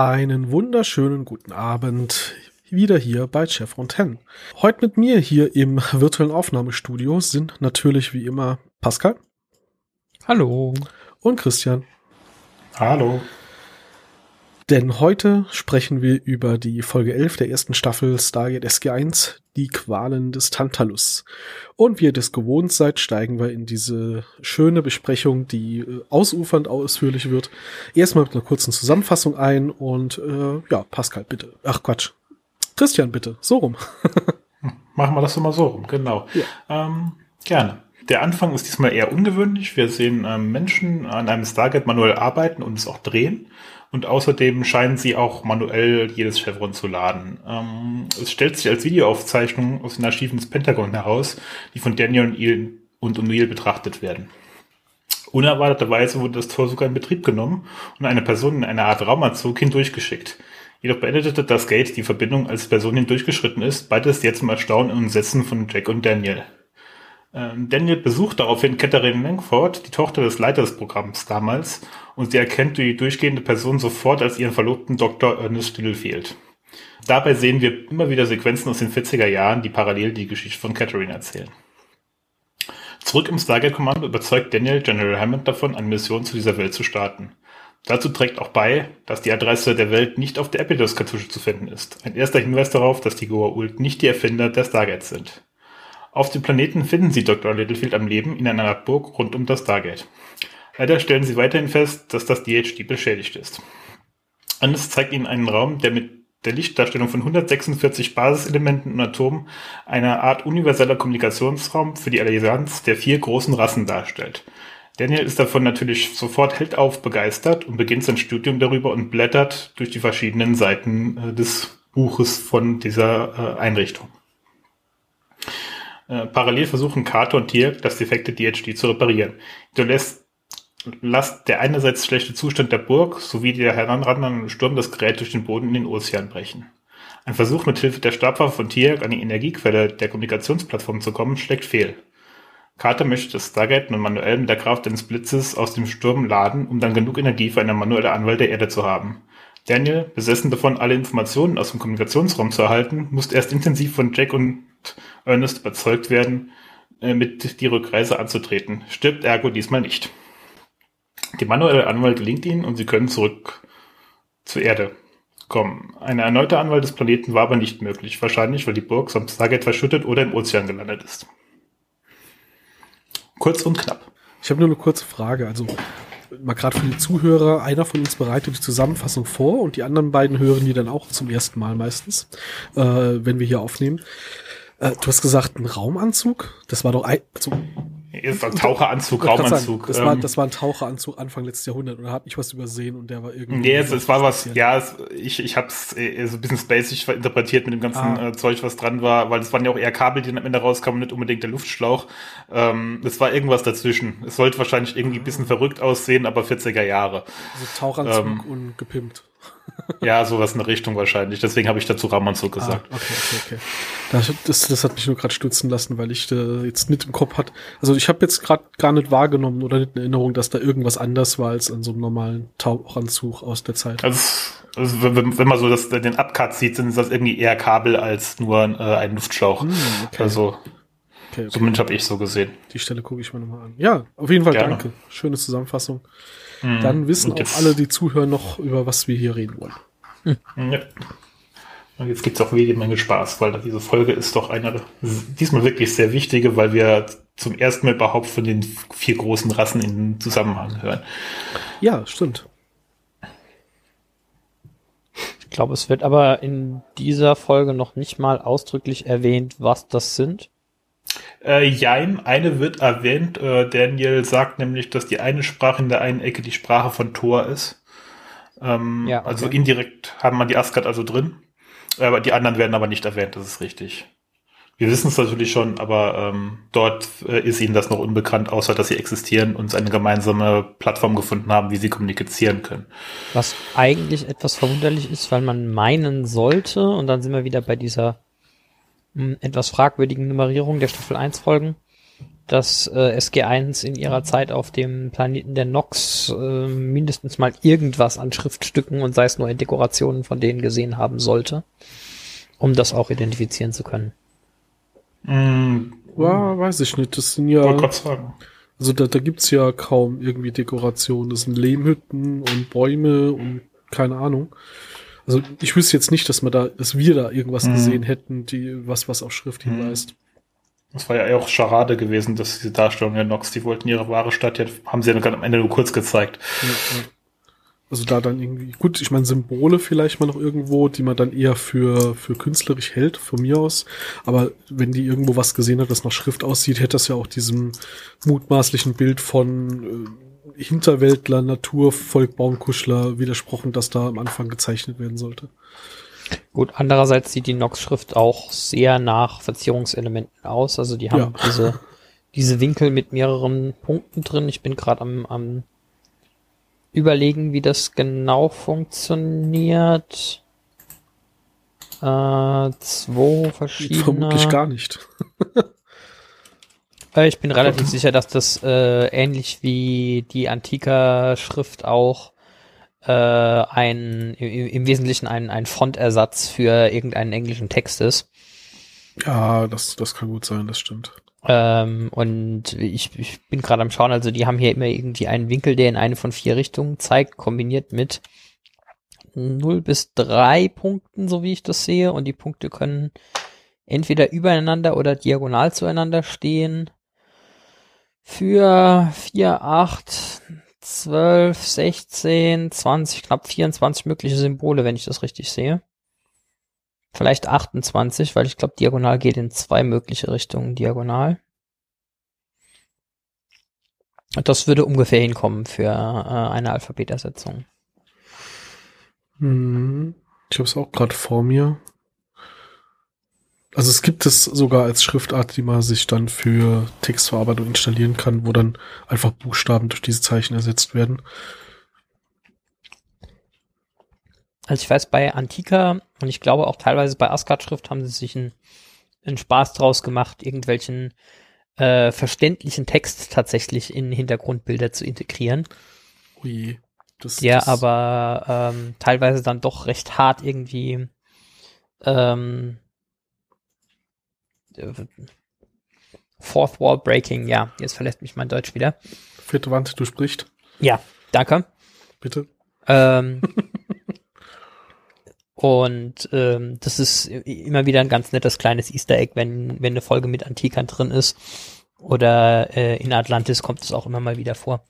Einen wunderschönen guten Abend. Wieder hier bei Chevron 10. Heute mit mir hier im virtuellen Aufnahmestudio sind natürlich wie immer Pascal. Hallo. Und Christian. Hallo. Denn heute sprechen wir über die Folge 11 der ersten Staffel Stargate SG1, die Qualen des Tantalus. Und wie ihr das gewohnt seid, steigen wir in diese schöne Besprechung, die äh, ausufernd ausführlich wird. Erstmal mit einer kurzen Zusammenfassung ein und äh, ja, Pascal, bitte. Ach Quatsch. Christian, bitte. So rum. Machen wir das immer so rum, genau. Ja. Ähm, gerne. Der Anfang ist diesmal eher ungewöhnlich. Wir sehen ähm, Menschen an einem Stargate manuell arbeiten und es auch drehen. Und außerdem scheinen sie auch manuell jedes Chevron zu laden. Ähm, es stellt sich als Videoaufzeichnung aus den Archiven des Pentagon heraus, die von Daniel und O'Neill betrachtet werden. Unerwarteterweise wurde das Tor sogar in Betrieb genommen und eine Person in einer Art Raumanzug hindurchgeschickt. Jedoch beendete das Gate die Verbindung, als die Person hindurchgeschritten ist, beides jetzt zum Erstaunen und Entsetzen von Jack und Daniel. Ähm, Daniel besucht daraufhin Catherine Langford, die Tochter des Leiters des Programms damals, und sie erkennt die durchgehende Person sofort als ihren Verlobten Dr. Ernest Littlefield. Dabei sehen wir immer wieder Sequenzen aus den 40er Jahren, die parallel die Geschichte von Catherine erzählen. Zurück im Stargate-Kommando überzeugt Daniel General Hammond davon, eine Mission zu dieser Welt zu starten. Dazu trägt auch bei, dass die Adresse der Welt nicht auf der Epidos-Kartusche zu finden ist. Ein erster Hinweis darauf, dass die Goa'uld nicht die Erfinder der Stargates sind. Auf dem Planeten finden sie Dr. Littlefield am Leben in einer Burg rund um das Stargate. Leider stellen sie weiterhin fest, dass das DHD beschädigt ist. Anders zeigt ihnen einen Raum, der mit der Lichtdarstellung von 146 Basiselementen und Atomen eine Art universeller Kommunikationsraum für die Allianz der vier großen Rassen darstellt. Daniel ist davon natürlich sofort hellauf begeistert und beginnt sein Studium darüber und blättert durch die verschiedenen Seiten äh, des Buches von dieser äh, Einrichtung. Äh, parallel versuchen Carter und Dirk, das defekte DHD zu reparieren. Du lässt lasst der einerseits schlechte Zustand der Burg sowie der heranrannende Sturm das Gerät durch den Boden in den Ozean brechen. Ein Versuch mit Hilfe der Stabwaffe von Tiak an die Energiequelle der Kommunikationsplattform zu kommen, schlägt fehl. Carter möchte das Stargate nun manuell mit der Kraft eines Blitzes aus dem Sturm laden, um dann genug Energie für eine manuelle Anwahl der Erde zu haben. Daniel, besessen davon, alle Informationen aus dem Kommunikationsraum zu erhalten, muss erst intensiv von Jack und Ernest überzeugt werden, äh, mit die Rückreise anzutreten. Stirbt Ergo diesmal nicht. Die manuelle Anwahl gelingt ihnen und sie können zurück zur Erde kommen. Eine erneute Anwahl des Planeten war aber nicht möglich, wahrscheinlich weil die Burg samt Stargate verschüttet oder im Ozean gelandet ist. Kurz und knapp. Ich habe nur eine kurze Frage. Also mal gerade für die Zuhörer, einer von uns bereitet die Zusammenfassung vor und die anderen beiden hören die dann auch zum ersten Mal meistens, äh, wenn wir hier aufnehmen. Äh, du hast gesagt, ein Raumanzug? Das war doch ein, also ist ein Taucheranzug, Raumanzug. Sagen, das, war, ähm, das war ein Taucheranzug Anfang letztes Jahrhundert oder habe ich was übersehen und der war irgendwie. Nee, es, es war was, ja, es, ich, ich habe es äh, so ein bisschen spacig interpretiert mit dem ganzen ah. äh, Zeug, was dran war, weil es waren ja auch eher Kabel, die am Ende rauskamen, nicht unbedingt der Luftschlauch. Ähm, es war irgendwas dazwischen. Es sollte wahrscheinlich irgendwie ein bisschen verrückt aussehen, aber 40er Jahre. Also Taucheranzug ähm, und gepimpt. Ja, sowas in der Richtung wahrscheinlich. Deswegen habe ich dazu Ramanzug ah, gesagt. Ah, okay, okay, okay. Das, das, das hat mich nur gerade stutzen lassen, weil ich äh, jetzt nicht im Kopf hat. Also ich habe jetzt gerade gar nicht wahrgenommen oder nicht in Erinnerung, dass da irgendwas anders war als an so einem normalen Tauchanzug aus der Zeit. Also, also wenn, wenn man so das, den Abcut sieht, sind das irgendwie eher Kabel als nur äh, ein Luftschlauch. Hm, okay. Also Okay, okay. Zumindest habe ich so gesehen. Die Stelle gucke ich mir nochmal an. Ja, auf jeden Fall Gerne. danke. Schöne Zusammenfassung. Mhm. Dann wissen auch alle, die zuhören, noch, über was wir hier reden wollen. Hm. Ja. Und jetzt gibt's auch jede Menge Spaß, weil diese Folge ist doch eine, diesmal wirklich sehr wichtige, weil wir zum ersten Mal überhaupt von den vier großen Rassen in Zusammenhang hören. Ja, stimmt. Ich glaube, es wird aber in dieser Folge noch nicht mal ausdrücklich erwähnt, was das sind. Äh, jein, eine wird erwähnt. Äh, Daniel sagt nämlich, dass die eine Sprache in der einen Ecke die Sprache von Thor ist. Ähm, ja, also okay. Also indirekt haben wir die Asgard also drin. Aber die anderen werden aber nicht erwähnt, das ist richtig. Wir wissen es natürlich schon, aber ähm, dort äh, ist ihnen das noch unbekannt, außer dass sie existieren und eine gemeinsame Plattform gefunden haben, wie sie kommunizieren können. Was eigentlich etwas verwunderlich ist, weil man meinen sollte, und dann sind wir wieder bei dieser etwas fragwürdigen Nummerierung der Staffel 1 Folgen, dass äh, SG1 in ihrer Zeit auf dem Planeten der Nox äh, mindestens mal irgendwas an Schriftstücken und sei es nur in Dekorationen von denen gesehen haben sollte, um das auch identifizieren zu können. Mm, ja, weiß ich nicht. Das sind ja. Also da, da gibt's ja kaum irgendwie Dekorationen. Das sind Lehmhütten und Bäume und keine Ahnung. Also ich wüsste jetzt nicht, dass wir da, dass wir da irgendwas mhm. gesehen hätten, die was was auf Schrift mhm. hinweist. Das war ja auch Scharade gewesen, dass diese Darstellung der Nox, die wollten ihre wahre Stadt, ja, haben sie ja am Ende nur kurz gezeigt. Also da dann irgendwie, gut, ich meine Symbole vielleicht mal noch irgendwo, die man dann eher für, für künstlerisch hält, von mir aus. Aber wenn die irgendwo was gesehen hat, das nach Schrift aussieht, hätte das ja auch diesem mutmaßlichen Bild von äh, Hinterwäldler, Natur, Volk, Baumkuschler widersprochen, dass da am Anfang gezeichnet werden sollte. Gut, andererseits sieht die Nox-Schrift auch sehr nach Verzierungselementen aus. Also die haben ja. diese, diese Winkel mit mehreren Punkten drin. Ich bin gerade am, am überlegen, wie das genau funktioniert. Äh, zwei verschiedene. Vermutlich gar nicht. Äh, ich bin relativ sicher, dass das äh, ähnlich wie die Antika-Schrift auch äh, ein im, im Wesentlichen ein, ein Fontersatz für irgendeinen englischen Text ist. Ja, das, das kann gut sein, das stimmt. Ähm, und ich, ich bin gerade am Schauen, also die haben hier immer irgendwie einen Winkel, der in eine von vier Richtungen zeigt, kombiniert mit 0 bis 3 Punkten, so wie ich das sehe. Und die Punkte können entweder übereinander oder diagonal zueinander stehen. Für 4, 8, 12, 16, 20, knapp 24 mögliche Symbole, wenn ich das richtig sehe. Vielleicht 28, weil ich glaube, diagonal geht in zwei mögliche Richtungen diagonal. Das würde ungefähr hinkommen für äh, eine Alphabetersetzung. Hm, ich habe es auch gerade vor mir. Also es gibt es sogar als Schriftart, die man sich dann für Textverarbeitung installieren kann, wo dann einfach Buchstaben durch diese Zeichen ersetzt werden. Also ich weiß, bei Antika und ich glaube auch teilweise bei Asgard-Schrift haben sie sich einen, einen Spaß draus gemacht, irgendwelchen äh, verständlichen Text tatsächlich in Hintergrundbilder zu integrieren. Ui. Das, der das aber ähm, teilweise dann doch recht hart irgendwie ähm, Fourth Wall Breaking, ja, jetzt verlässt mich mein Deutsch wieder. Vierte Wand, du sprichst. Ja, danke. Bitte. Ähm, Und ähm, das ist immer wieder ein ganz nettes kleines Easter Egg, wenn, wenn eine Folge mit Antikern drin ist. Oder äh, in Atlantis kommt es auch immer mal wieder vor.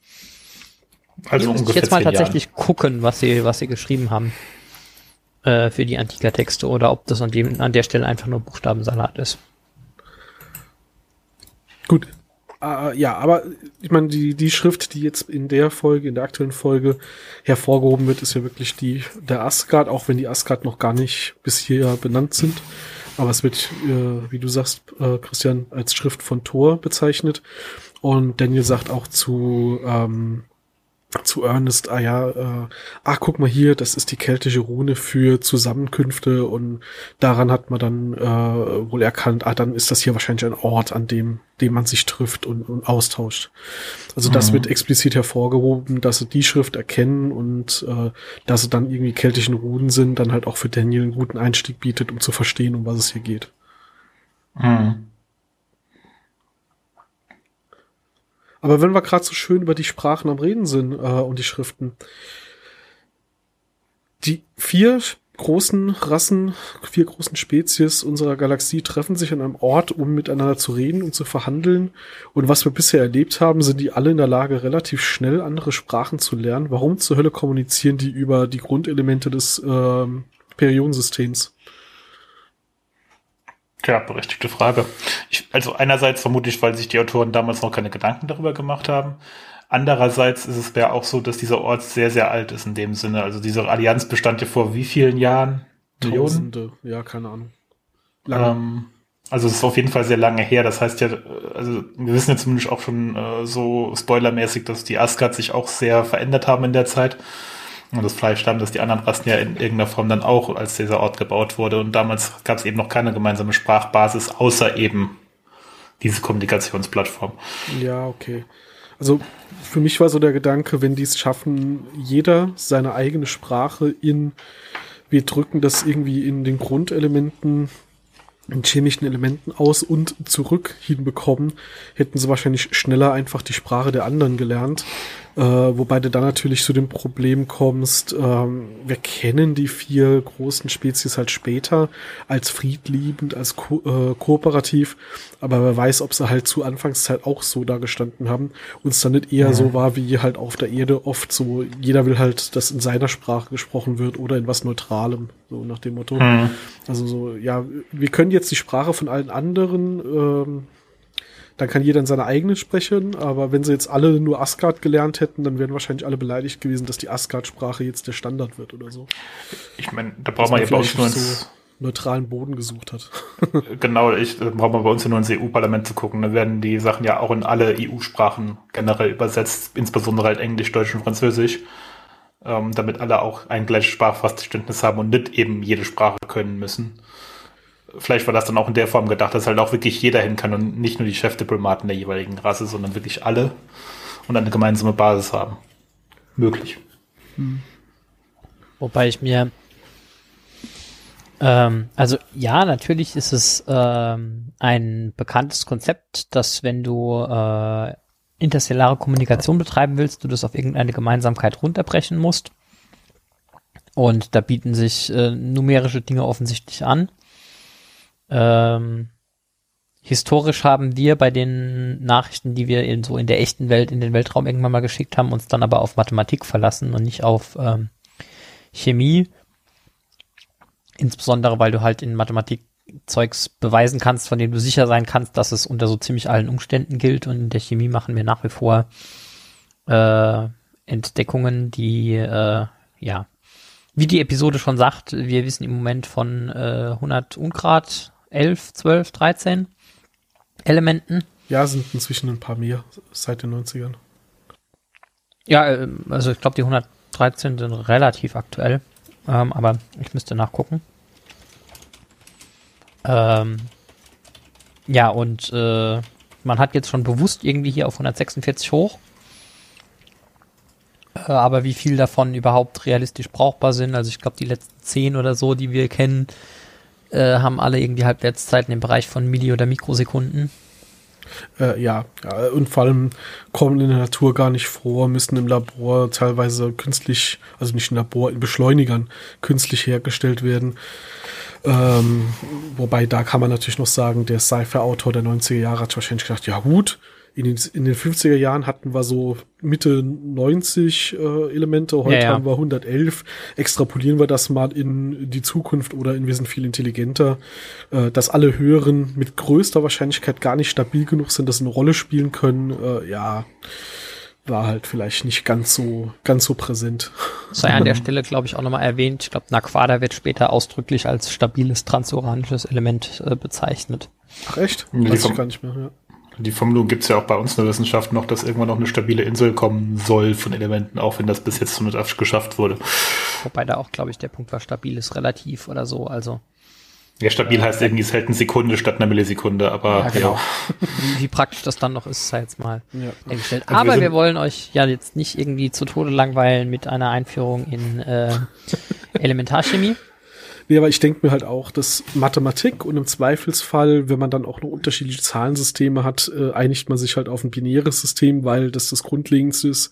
Also ich jetzt mal tatsächlich Jahren. gucken, was sie, was sie geschrieben haben äh, für die Antika-Texte oder ob das an, dem, an der Stelle einfach nur Buchstabensalat ist. Gut, Uh, ja, aber ich meine, die, die Schrift, die jetzt in der Folge, in der aktuellen Folge hervorgehoben wird, ist ja wirklich die der Asgard, auch wenn die Asgard noch gar nicht bis hier benannt sind. Aber es wird, äh, wie du sagst, äh, Christian, als Schrift von Thor bezeichnet. Und Daniel sagt auch zu ähm, zu Ernest, ah ja, äh, ach guck mal hier, das ist die keltische Rune für Zusammenkünfte und daran hat man dann äh, wohl erkannt, ah, dann ist das hier wahrscheinlich ein Ort, an dem, dem man sich trifft und, und austauscht. Also mhm. das wird explizit hervorgehoben, dass sie die Schrift erkennen und äh, dass sie dann irgendwie keltischen Runen sind, dann halt auch für Daniel einen guten Einstieg bietet, um zu verstehen, um was es hier geht. Mhm. Aber wenn wir gerade so schön über die Sprachen am Reden sind äh, und die Schriften, die vier großen Rassen, vier großen Spezies unserer Galaxie treffen sich an einem Ort, um miteinander zu reden und zu verhandeln. Und was wir bisher erlebt haben, sind die alle in der Lage, relativ schnell andere Sprachen zu lernen. Warum zur Hölle kommunizieren die über die Grundelemente des äh, Perionsystems? Tja, berechtigte Frage. Ich, also einerseits vermutlich, weil sich die Autoren damals noch keine Gedanken darüber gemacht haben. Andererseits ist es ja auch so, dass dieser Ort sehr, sehr alt ist in dem Sinne. Also diese Allianz bestand ja vor wie vielen Jahren? Tausende, ja, keine Ahnung. Ähm, also es ist auf jeden Fall sehr lange her. Das heißt ja, also wir wissen ja zumindest auch schon äh, so spoilermäßig, dass die Asgard sich auch sehr verändert haben in der Zeit. Und das Fleisch stammt, dass die anderen Rassen ja in irgendeiner Form dann auch, als dieser Ort gebaut wurde. Und damals gab es eben noch keine gemeinsame Sprachbasis, außer eben diese Kommunikationsplattform. Ja, okay. Also für mich war so der Gedanke, wenn die es schaffen, jeder seine eigene Sprache in, wir drücken das irgendwie in den Grundelementen in chemischen Elementen aus und zurück hinbekommen, hätten sie wahrscheinlich schneller einfach die Sprache der anderen gelernt. Äh, wobei du dann natürlich zu dem Problem kommst, ähm, wir kennen die vier großen Spezies halt später als friedliebend, als ko äh, kooperativ, aber wer weiß, ob sie halt zu Anfangszeit auch so da gestanden haben und es dann nicht eher mhm. so war, wie halt auf der Erde oft so, jeder will halt, dass in seiner Sprache gesprochen wird oder in was Neutralem, so nach dem Motto. Mhm. Also so, ja, wir können jetzt die Sprache von allen anderen ähm, dann kann jeder in seiner eigenen sprechen, aber wenn sie jetzt alle nur Asgard gelernt hätten, dann wären wahrscheinlich alle beleidigt gewesen, dass die Asgard-Sprache jetzt der Standard wird oder so. Ich meine, da braucht man ja bei uns nur so neutralen Boden gesucht hat. genau, ich, da braucht man bei uns nur ins EU-Parlament zu gucken. Da werden die Sachen ja auch in alle EU-Sprachen generell übersetzt, insbesondere halt Englisch, Deutsch und Französisch, ähm, damit alle auch ein gleiches Sprachverständnis haben und nicht eben jede Sprache können müssen vielleicht war das dann auch in der Form gedacht, dass halt auch wirklich jeder hin kann und nicht nur die Chefdiplomaten der jeweiligen Rasse, sondern wirklich alle und eine gemeinsame Basis haben. Möglich. Hm. Wobei ich mir ähm, also ja, natürlich ist es ähm, ein bekanntes Konzept, dass wenn du äh, interstellare Kommunikation betreiben willst, du das auf irgendeine Gemeinsamkeit runterbrechen musst. Und da bieten sich äh, numerische Dinge offensichtlich an. Ähm, historisch haben wir bei den Nachrichten, die wir in so in der echten Welt, in den Weltraum irgendwann mal geschickt haben, uns dann aber auf Mathematik verlassen und nicht auf ähm, Chemie. Insbesondere, weil du halt in Mathematik Zeugs beweisen kannst, von dem du sicher sein kannst, dass es unter so ziemlich allen Umständen gilt. Und in der Chemie machen wir nach wie vor äh, Entdeckungen, die äh, ja, wie die Episode schon sagt, wir wissen im Moment von äh, 100 Ungrad 11, 12, 13 Elementen. Ja, sind inzwischen ein paar mehr seit den 90ern. Ja, ähm, also ich glaube, die 113 sind relativ aktuell, ähm, aber ich müsste nachgucken. Ähm, ja, und äh, man hat jetzt schon bewusst irgendwie hier auf 146 hoch. Äh, aber wie viel davon überhaupt realistisch brauchbar sind, also ich glaube, die letzten 10 oder so, die wir kennen, äh, haben alle irgendwie Halbwertszeiten im Bereich von Milli- oder Mikrosekunden. Äh, ja, und vor allem kommen in der Natur gar nicht vor, müssen im Labor teilweise künstlich, also nicht im Labor, in Beschleunigern künstlich hergestellt werden. Ähm, wobei da kann man natürlich noch sagen, der Sci-Fi-Autor der 90er Jahre hat wahrscheinlich gedacht, ja gut, in den, in den 50er Jahren hatten wir so Mitte 90 äh, Elemente, heute ja, ja. haben wir 111. Extrapolieren wir das mal in die Zukunft oder in wir sind viel intelligenter, äh, dass alle höheren mit größter Wahrscheinlichkeit gar nicht stabil genug sind, dass sie eine Rolle spielen können. Äh, ja, war halt vielleicht nicht ganz so ganz so präsent. Sei an der Stelle, glaube ich, auch nochmal erwähnt. Ich glaube, Naquada wird später ausdrücklich als stabiles transuranisches Element äh, bezeichnet. Ach echt? Weiß ich gar nicht mehr, ja. Die Vermutung gibt es ja auch bei uns in der Wissenschaft noch, dass irgendwann noch eine stabile Insel kommen soll von Elementen, auch wenn das bis jetzt noch nicht geschafft wurde. Wobei da auch, glaube ich, der Punkt war, stabil ist relativ oder so, also. Ja, stabil äh, heißt irgendwie, es hält eine Sekunde statt einer Millisekunde, aber ja, genau. Ja. wie, praktisch das dann noch ist, sei jetzt mal ja. eingestellt. Also aber wir, wir, wollen euch ja jetzt nicht irgendwie zu Tode langweilen mit einer Einführung in äh, Elementarchemie. Nee, aber ich denke mir halt auch, dass Mathematik und im Zweifelsfall, wenn man dann auch noch unterschiedliche Zahlensysteme hat, äh, einigt man sich halt auf ein binäres System, weil das das Grundlegendste ist,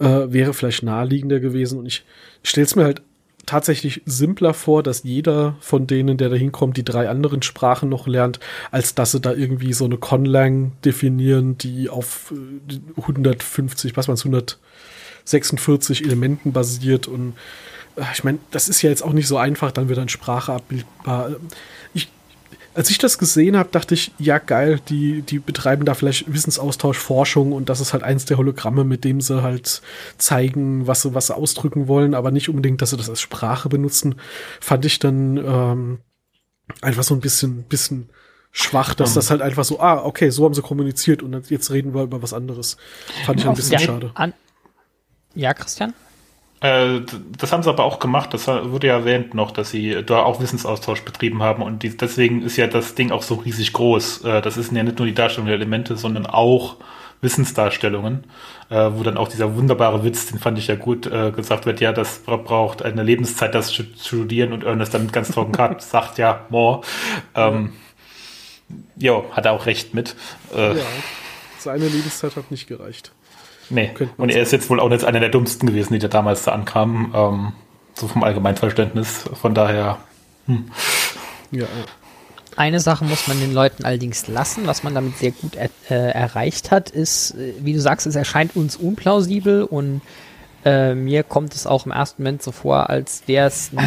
äh, wäre vielleicht naheliegender gewesen. Und ich stelle es mir halt tatsächlich simpler vor, dass jeder von denen, der da hinkommt, die drei anderen Sprachen noch lernt, als dass sie da irgendwie so eine Conlang definieren, die auf 150, äh, was man 146 Elementen basiert und ich meine, das ist ja jetzt auch nicht so einfach, dann wird dann Sprache abbildbar. Ich, als ich das gesehen habe, dachte ich, ja geil, die, die betreiben da vielleicht Wissensaustausch, Forschung und das ist halt eins der Hologramme, mit dem sie halt zeigen, was sie, was sie ausdrücken wollen, aber nicht unbedingt, dass sie das als Sprache benutzen, fand ich dann ähm, einfach so ein bisschen, bisschen schwach, dass um. das halt einfach so, ah, okay, so haben sie kommuniziert und jetzt reden wir über was anderes. Fand ich ein bisschen schade. An ja, Christian? Äh, das haben sie aber auch gemacht. Das wurde ja erwähnt noch, dass sie da auch Wissensaustausch betrieben haben. Und die, deswegen ist ja das Ding auch so riesig groß. Äh, das ist ja nicht nur die Darstellung der Elemente, sondern auch Wissensdarstellungen, äh, wo dann auch dieser wunderbare Witz, den fand ich ja gut, gesagt wird, ja, das braucht eine Lebenszeit, das zu studieren und Ernest dann ganz trocken sagt, ja, more. Ähm, ja, hat er auch recht mit. Ja, seine Lebenszeit hat nicht gereicht. Nee, und er ist jetzt wohl auch nicht einer der dummsten gewesen, die da damals da ankamen, ähm, so vom Allgemeinverständnis. Von daher, hm. Ja, eine Sache muss man den Leuten allerdings lassen, was man damit sehr gut er, äh, erreicht hat, ist, äh, wie du sagst, es erscheint uns unplausibel und äh, mir kommt es auch im ersten Moment so vor, als wäre es nicht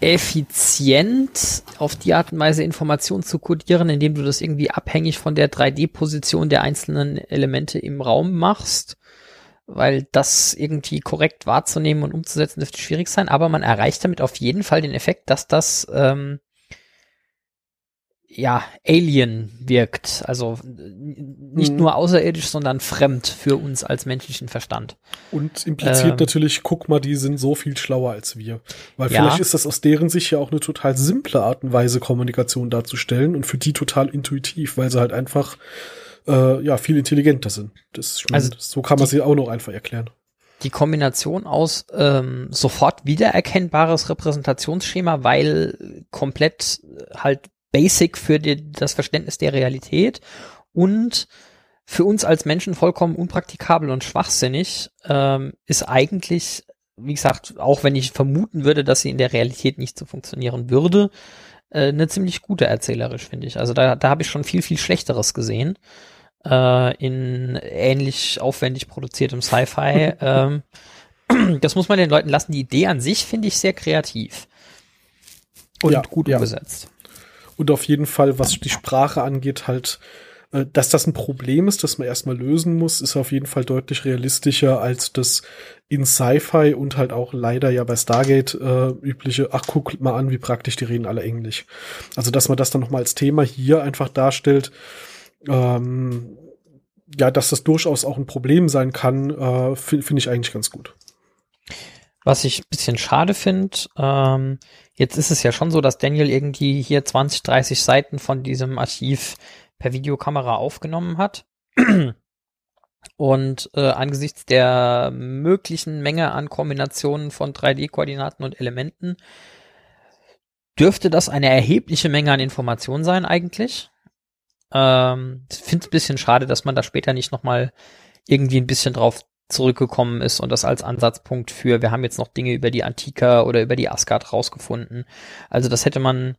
effizient, auf die Art und Weise Informationen zu kodieren, indem du das irgendwie abhängig von der 3D-Position der einzelnen Elemente im Raum machst weil das irgendwie korrekt wahrzunehmen und umzusetzen dürfte schwierig sein, aber man erreicht damit auf jeden Fall den Effekt, dass das ähm, ja, Alien wirkt. Also nicht mhm. nur außerirdisch, sondern fremd für uns als menschlichen Verstand. Und impliziert ähm, natürlich, guck mal, die sind so viel schlauer als wir. Weil ja. vielleicht ist das aus deren Sicht ja auch eine total simple Art und Weise, Kommunikation darzustellen und für die total intuitiv, weil sie halt einfach äh, ja viel intelligenter sind. Das, ich mein, also so kann man sie auch noch einfach erklären die Kombination aus ähm, sofort wiedererkennbares Repräsentationsschema, weil komplett halt basic für die, das Verständnis der Realität und für uns als Menschen vollkommen unpraktikabel und schwachsinnig, ähm, ist eigentlich, wie gesagt, auch wenn ich vermuten würde, dass sie in der Realität nicht so funktionieren würde, äh, eine ziemlich gute erzählerisch, finde ich. Also da, da habe ich schon viel, viel Schlechteres gesehen. Äh, in ähnlich aufwendig produziertem Sci-Fi. ähm, das muss man den Leuten lassen. Die Idee an sich finde ich sehr kreativ. Und ja, gut umgesetzt. Und auf jeden Fall, was die Sprache angeht, halt, äh, dass das ein Problem ist, das man erstmal lösen muss, ist auf jeden Fall deutlich realistischer als das in Sci-Fi und halt auch leider ja bei Stargate äh, übliche, ach guck mal an, wie praktisch, die reden alle Englisch. Also, dass man das dann nochmal als Thema hier einfach darstellt, ähm, ja, dass das durchaus auch ein Problem sein kann, äh, finde find ich eigentlich ganz gut. Was ich ein bisschen schade finde, ähm, jetzt ist es ja schon so, dass Daniel irgendwie hier 20, 30 Seiten von diesem Archiv per Videokamera aufgenommen hat. Und äh, angesichts der möglichen Menge an Kombinationen von 3D-Koordinaten und Elementen dürfte das eine erhebliche Menge an Informationen sein eigentlich. Ähm, finde es ein bisschen schade, dass man da später nicht nochmal irgendwie ein bisschen drauf zurückgekommen ist und das als Ansatzpunkt für, wir haben jetzt noch Dinge über die Antika oder über die Asgard rausgefunden. Also das hätte man,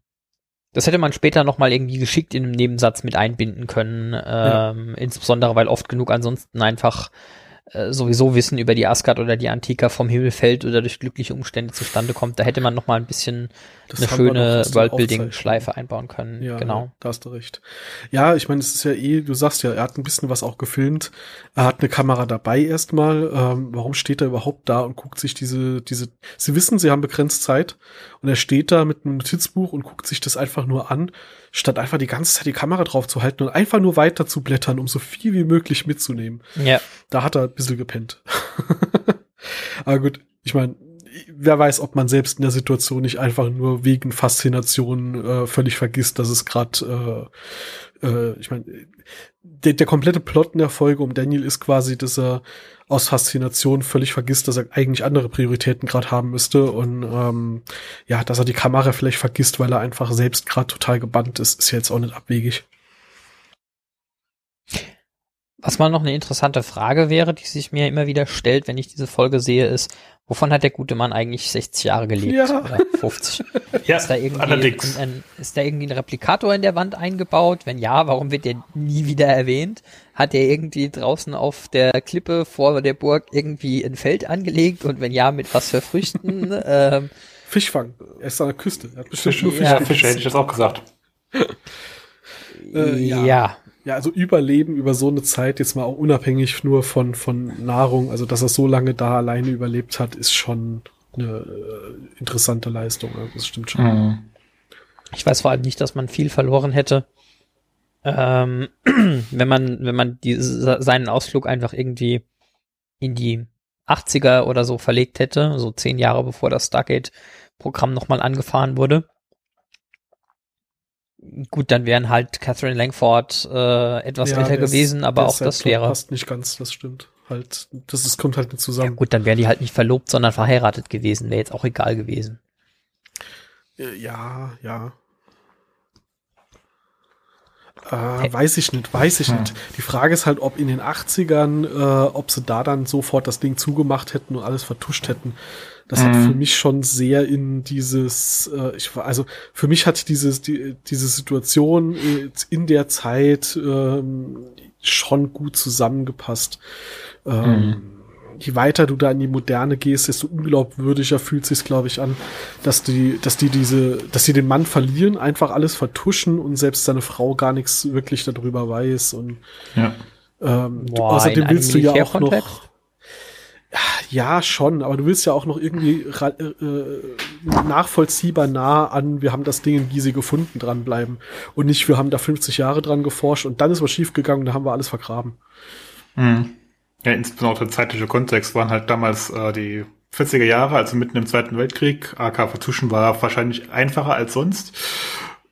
das hätte man später nochmal irgendwie geschickt in einem Nebensatz mit einbinden können, ähm, ja. insbesondere weil oft genug ansonsten einfach äh, sowieso Wissen über die Asgard oder die Antika vom Himmel fällt oder durch glückliche Umstände zustande kommt. Da hätte man noch mal ein bisschen das eine schöne Worldbuilding-Schleife einbauen können. Ja, genau. da hast du recht. Ja, ich meine, es ist ja eh, du sagst ja, er hat ein bisschen was auch gefilmt. Er hat eine Kamera dabei erstmal. Ähm, warum steht er überhaupt da und guckt sich diese, diese, sie wissen, sie haben begrenzt Zeit und er steht da mit einem Notizbuch und guckt sich das einfach nur an statt einfach die ganze Zeit die Kamera drauf zu halten und einfach nur weiter zu blättern, um so viel wie möglich mitzunehmen. Ja. Da hat er ein bisschen gepennt. Aber gut, ich meine, wer weiß, ob man selbst in der Situation nicht einfach nur wegen Faszination äh, völlig vergisst, dass es gerade, äh, äh, ich meine, der, der komplette Plot in der Folge um Daniel ist quasi, dass er aus Faszination völlig vergisst, dass er eigentlich andere Prioritäten gerade haben müsste und ähm, ja, dass er die Kamera vielleicht vergisst, weil er einfach selbst gerade total gebannt ist, ist jetzt auch nicht abwegig. Was mal noch eine interessante Frage wäre, die sich mir immer wieder stellt, wenn ich diese Folge sehe, ist, wovon hat der gute Mann eigentlich 60 Jahre gelebt? Ja. Oder 50? ja, ist da irgendwie allerdings. Ein, ein, ist da irgendwie ein Replikator in der Wand eingebaut? Wenn ja, warum wird der nie wieder erwähnt? Hat er irgendwie draußen auf der Klippe vor der Burg irgendwie ein Feld angelegt? Und wenn ja, mit was für Früchten? ähm, Fischfang. Er ist an der Küste. Er hat bestimmt Fisch, nur Fisch. Ja, Fische hätte ich das auch gesagt. äh, ja. ja. Ja, also Überleben über so eine Zeit, jetzt mal auch unabhängig nur von, von Nahrung, also dass er so lange da alleine überlebt hat, ist schon eine äh, interessante Leistung. Also das stimmt schon. Mhm. Ich weiß vor allem nicht, dass man viel verloren hätte, ähm, wenn man, wenn man die, seinen Ausflug einfach irgendwie in die 80er oder so verlegt hätte, so zehn Jahre bevor das Stargate-Programm nochmal angefahren wurde. Gut, dann wären halt Catherine Langford äh, etwas Ja, älter gewesen, aber auch das Zeitpunkt wäre. Passt nicht ganz, das stimmt. Halt, das ist, kommt halt nicht Ja, zusammen. gut, dann wären die halt nicht verlobt, sondern verheiratet gewesen. Wäre jetzt auch egal gewesen. Äh, Ja, ja. Äh, weiß ich nicht, weiß ich Hm. nicht. Die Frage ist halt, ob in den 80ern, äh, ob sie da dann sofort das Ding zugemacht hätten und alles vertuscht hätten. Das hat Mhm. für mich schon sehr in dieses, äh, ich war, also für mich hat dieses, die, diese Situation äh, in der Zeit ähm, schon gut zusammengepasst. Ähm, Je weiter du da in die Moderne gehst, desto unglaubwürdiger fühlt sich's, glaube ich, an, dass die, dass die diese, dass sie den Mann verlieren, einfach alles vertuschen und selbst seine Frau gar nichts wirklich darüber weiß und Ja. ähm, Boah, außerdem willst du ja auch noch. Ja, schon, aber du willst ja auch noch irgendwie äh, äh, nachvollziehbar nah an, wir haben das Ding in Gizeh gefunden, dranbleiben. Und nicht, wir haben da 50 Jahre dran geforscht und dann ist was schiefgegangen, da haben wir alles vergraben. Mhm. Ja, insbesondere der zeitliche Kontext waren halt damals äh, die 40er Jahre, also mitten im Zweiten Weltkrieg. AK vertuschen war wahrscheinlich einfacher als sonst.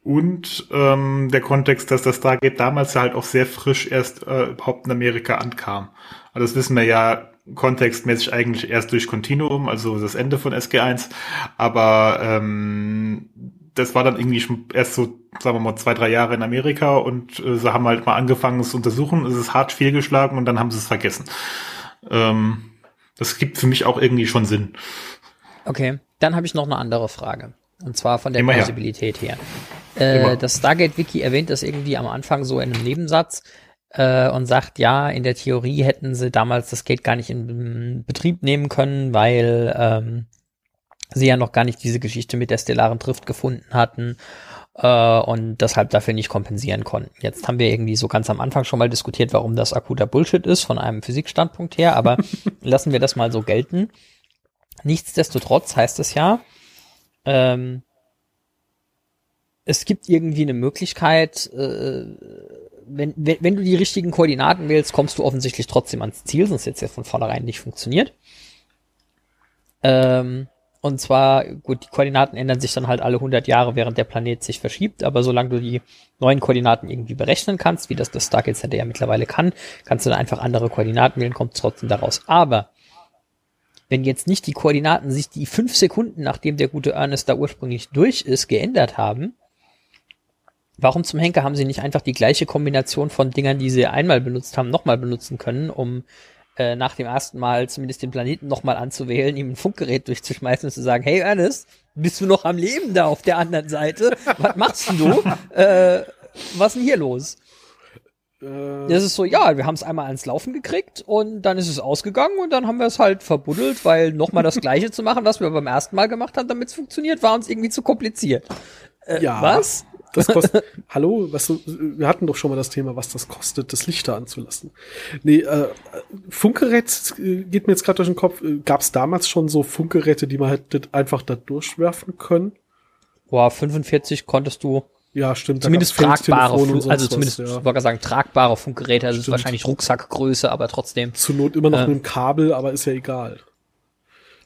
Und ähm, der Kontext, dass das Stargate damals ja halt auch sehr frisch erst äh, überhaupt in Amerika ankam. Also das wissen wir ja kontextmäßig eigentlich erst durch Continuum, also das Ende von SG1. Aber ähm, das war dann irgendwie schon erst so, sagen wir mal, zwei, drei Jahre in Amerika und äh, sie haben halt mal angefangen, es zu untersuchen. Es ist hart fehlgeschlagen und dann haben sie es vergessen. Ähm, das gibt für mich auch irgendwie schon Sinn. Okay, dann habe ich noch eine andere Frage. Und zwar von der Immer her. Plausibilität her. Äh, Immer. das Stargate-Wiki erwähnt das irgendwie am Anfang so in einem Nebensatz äh, und sagt, ja, in der Theorie hätten sie damals das Gate gar nicht in Betrieb nehmen können, weil ähm, sie ja noch gar nicht diese Geschichte mit der stellaren Drift gefunden hatten äh, und deshalb dafür nicht kompensieren konnten. Jetzt haben wir irgendwie so ganz am Anfang schon mal diskutiert, warum das akuter Bullshit ist von einem Physikstandpunkt her, aber lassen wir das mal so gelten. Nichtsdestotrotz heißt es ja, ähm, es gibt irgendwie eine Möglichkeit, äh, wenn, wenn, wenn du die richtigen Koordinaten wählst, kommst du offensichtlich trotzdem ans Ziel, sonst hätte es ja von vornherein nicht funktioniert. Ähm, und zwar, gut, die Koordinaten ändern sich dann halt alle 100 Jahre, während der Planet sich verschiebt, aber solange du die neuen Koordinaten irgendwie berechnen kannst, wie das das Stargate Center ja mittlerweile kann, kannst du dann einfach andere Koordinaten wählen, kommt trotzdem daraus. Aber wenn jetzt nicht die Koordinaten sich die fünf Sekunden, nachdem der gute Ernest da ursprünglich durch ist, geändert haben, warum zum Henker haben sie nicht einfach die gleiche Kombination von Dingern, die sie einmal benutzt haben, nochmal benutzen können, um äh, nach dem ersten Mal zumindest den Planeten nochmal anzuwählen, ihm ein Funkgerät durchzuschmeißen und zu sagen, hey Ernest, bist du noch am Leben da auf der anderen Seite? Was machst du? Äh, was ist denn hier los? Äh, Das ist so, ja, wir haben es einmal ans Laufen gekriegt und dann ist es ausgegangen und dann haben wir es halt verbuddelt, weil nochmal das Gleiche zu machen, was wir beim ersten Mal gemacht haben, damit es funktioniert, war uns irgendwie zu kompliziert. Äh, Ja. Was? Das kostet, hallo, was, wir hatten doch schon mal das Thema, was das kostet, das Licht da anzulassen. Nee, äh, Funkgerät äh, geht mir jetzt gerade durch den Kopf. Gab es damals schon so Funkgeräte, die man hätte einfach da durchwerfen können? Boah, 45 konntest du Ja, stimmt. zumindest tragbare, also was, zumindest, ja. ich wollte sagen, tragbare Funkgeräte, also es ist wahrscheinlich Rucksackgröße, aber trotzdem. Zur Not immer noch Äh. mit dem Kabel, aber ist ja egal.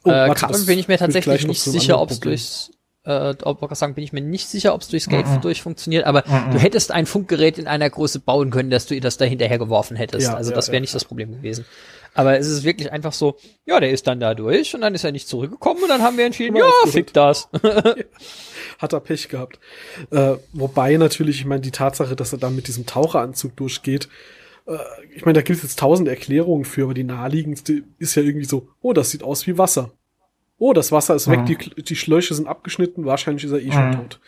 Oh, äh, warte, Kabel bin ich mir tatsächlich nicht sicher, ob es durchs äh, sagen, bin ich mir nicht sicher, ob es durchs Gate Mhm. durch funktioniert, aber du hättest ein Funkgerät in einer Größe bauen können, dass du das da hinterher geworfen hättest. Ja, also ja, das wäre ja, nicht das Problem gewesen. Aber es ist wirklich einfach so, ja, der ist dann da durch und dann ist er nicht zurückgekommen und dann haben wir entschieden, ja, fick das. Hat er Pech gehabt. Äh, wobei natürlich, ich meine, die Tatsache, dass er da mit diesem Taucheranzug durchgeht, äh, ich meine, da gibt es jetzt tausend Erklärungen für, aber die naheliegendste ist ja irgendwie so, oh, das sieht aus wie Wasser. Oh, das Wasser ist weg, Mhm. die, die Schläuche sind abgeschnitten, wahrscheinlich ist er eh schon Mhm. tot.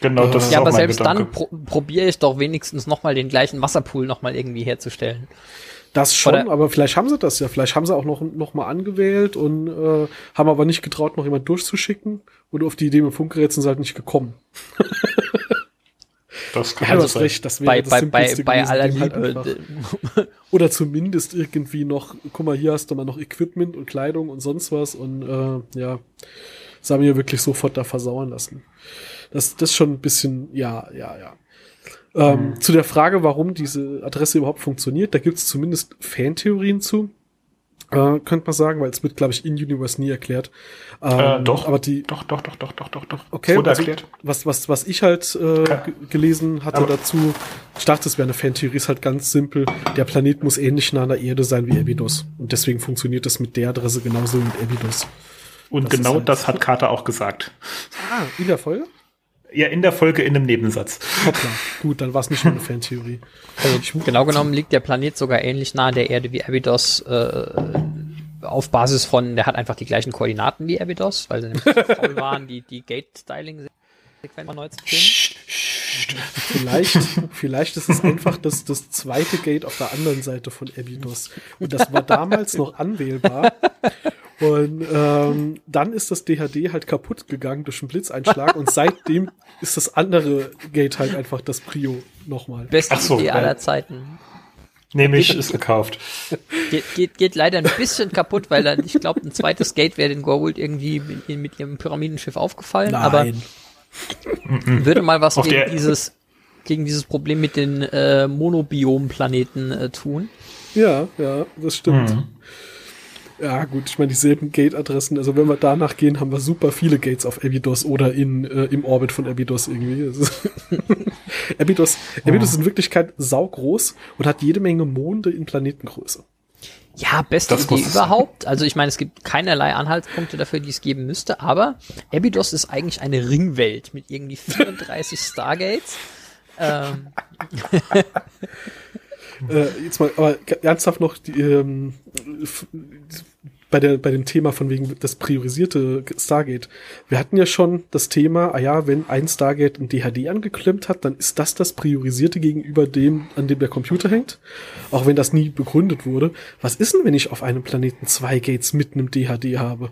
Genau, das ist ja, aber mein selbst Gedanke. dann pro probiere ich doch wenigstens nochmal den gleichen Wasserpool nochmal irgendwie herzustellen. Das schon, Oder- aber vielleicht haben sie das ja. Vielleicht haben sie auch noch, noch mal angewählt und äh, haben aber nicht getraut, noch jemand durchzuschicken. Und auf die Idee mit Funkgerät sind sie halt nicht gekommen. Das kann Ja, du hast sein. recht, das wäre Bei, das bei, bei, bei aller dem halt Liebe. äh, Oder zumindest irgendwie noch, guck mal, hier hast du mal noch Equipment und Kleidung und sonst was und äh, ja, das haben wir wirklich sofort da versauern lassen. Das, das ist schon ein bisschen, ja, ja, ja. Ähm, Zu der Frage, warum diese Adresse überhaupt funktioniert, da gibt es zumindest Fantheorien zu. Äh, könnte man sagen, weil es wird, glaube ich, in Universe nie erklärt. Ähm, äh, doch. Aber die. Doch, doch, doch, doch, doch, doch, doch. Okay. Wurde also, erklärt. Was, was, was ich halt äh, ja. gelesen hatte aber dazu, ich dachte, es wäre eine Fantheorie, ist halt ganz simpel. Der Planet muss ähnlich nah an der Erde sein wie Abydos. Und deswegen funktioniert das mit der Adresse genauso wie mit Abydos. Und das genau halt das hat Carter auch gesagt. Ah, in der Folge? Ja, in der Folge in einem Nebensatz. Hoppla. Gut, dann war es nicht nur eine Fantheorie. Also genau genommen liegt der Planet sogar ähnlich nah an der Erde wie Abydos. Äh, auf Basis von, der hat einfach die gleichen Koordinaten wie Abydos, weil sie nämlich faul waren, die, die Gate-Styling-Sequenz neu zu finden. Vielleicht, vielleicht ist es einfach das, das zweite Gate auf der anderen Seite von Abydos. Und das war damals noch anwählbar. Und ähm, dann ist das DHD halt kaputt gegangen durch einen Blitzeinschlag und seitdem ist das andere Gate halt einfach das Prio nochmal. Beste so, Idee aller Zeiten. Nämlich ist gekauft. Geht, geht, geht leider ein bisschen kaputt, weil dann, ich glaube, ein zweites Gate wäre den Goa'uld irgendwie mit, mit, ihrem Pyramidenschiff aufgefallen. Nein. Aber würde mal was gegen dieses, gegen dieses Problem mit den äh, Monobiom-Planeten äh, tun. Ja, ja, das stimmt. Mhm. Ja, gut, ich meine, dieselben Gate-Adressen, also wenn wir danach gehen, haben wir super viele Gates auf Abydos oder in, äh, im Orbit von Abydos irgendwie. Abydos, Abydos ist in Wirklichkeit saugroß und hat jede Menge Monde in Planetengröße. Ja, beste das Idee überhaupt. Also ich meine, es gibt keinerlei Anhaltspunkte dafür, die es geben müsste, aber Abydos ist eigentlich eine Ringwelt mit irgendwie 34 Stargates. Ähm. äh, jetzt mal, aber ernsthaft noch die, ähm, bei, der, bei dem Thema von wegen das priorisierte Stargate. Wir hatten ja schon das Thema, ah ja, wenn ein Stargate ein DHD angeklemmt hat, dann ist das das priorisierte gegenüber dem, an dem der Computer hängt. Auch wenn das nie begründet wurde. Was ist denn, wenn ich auf einem Planeten zwei Gates mit einem DHD habe?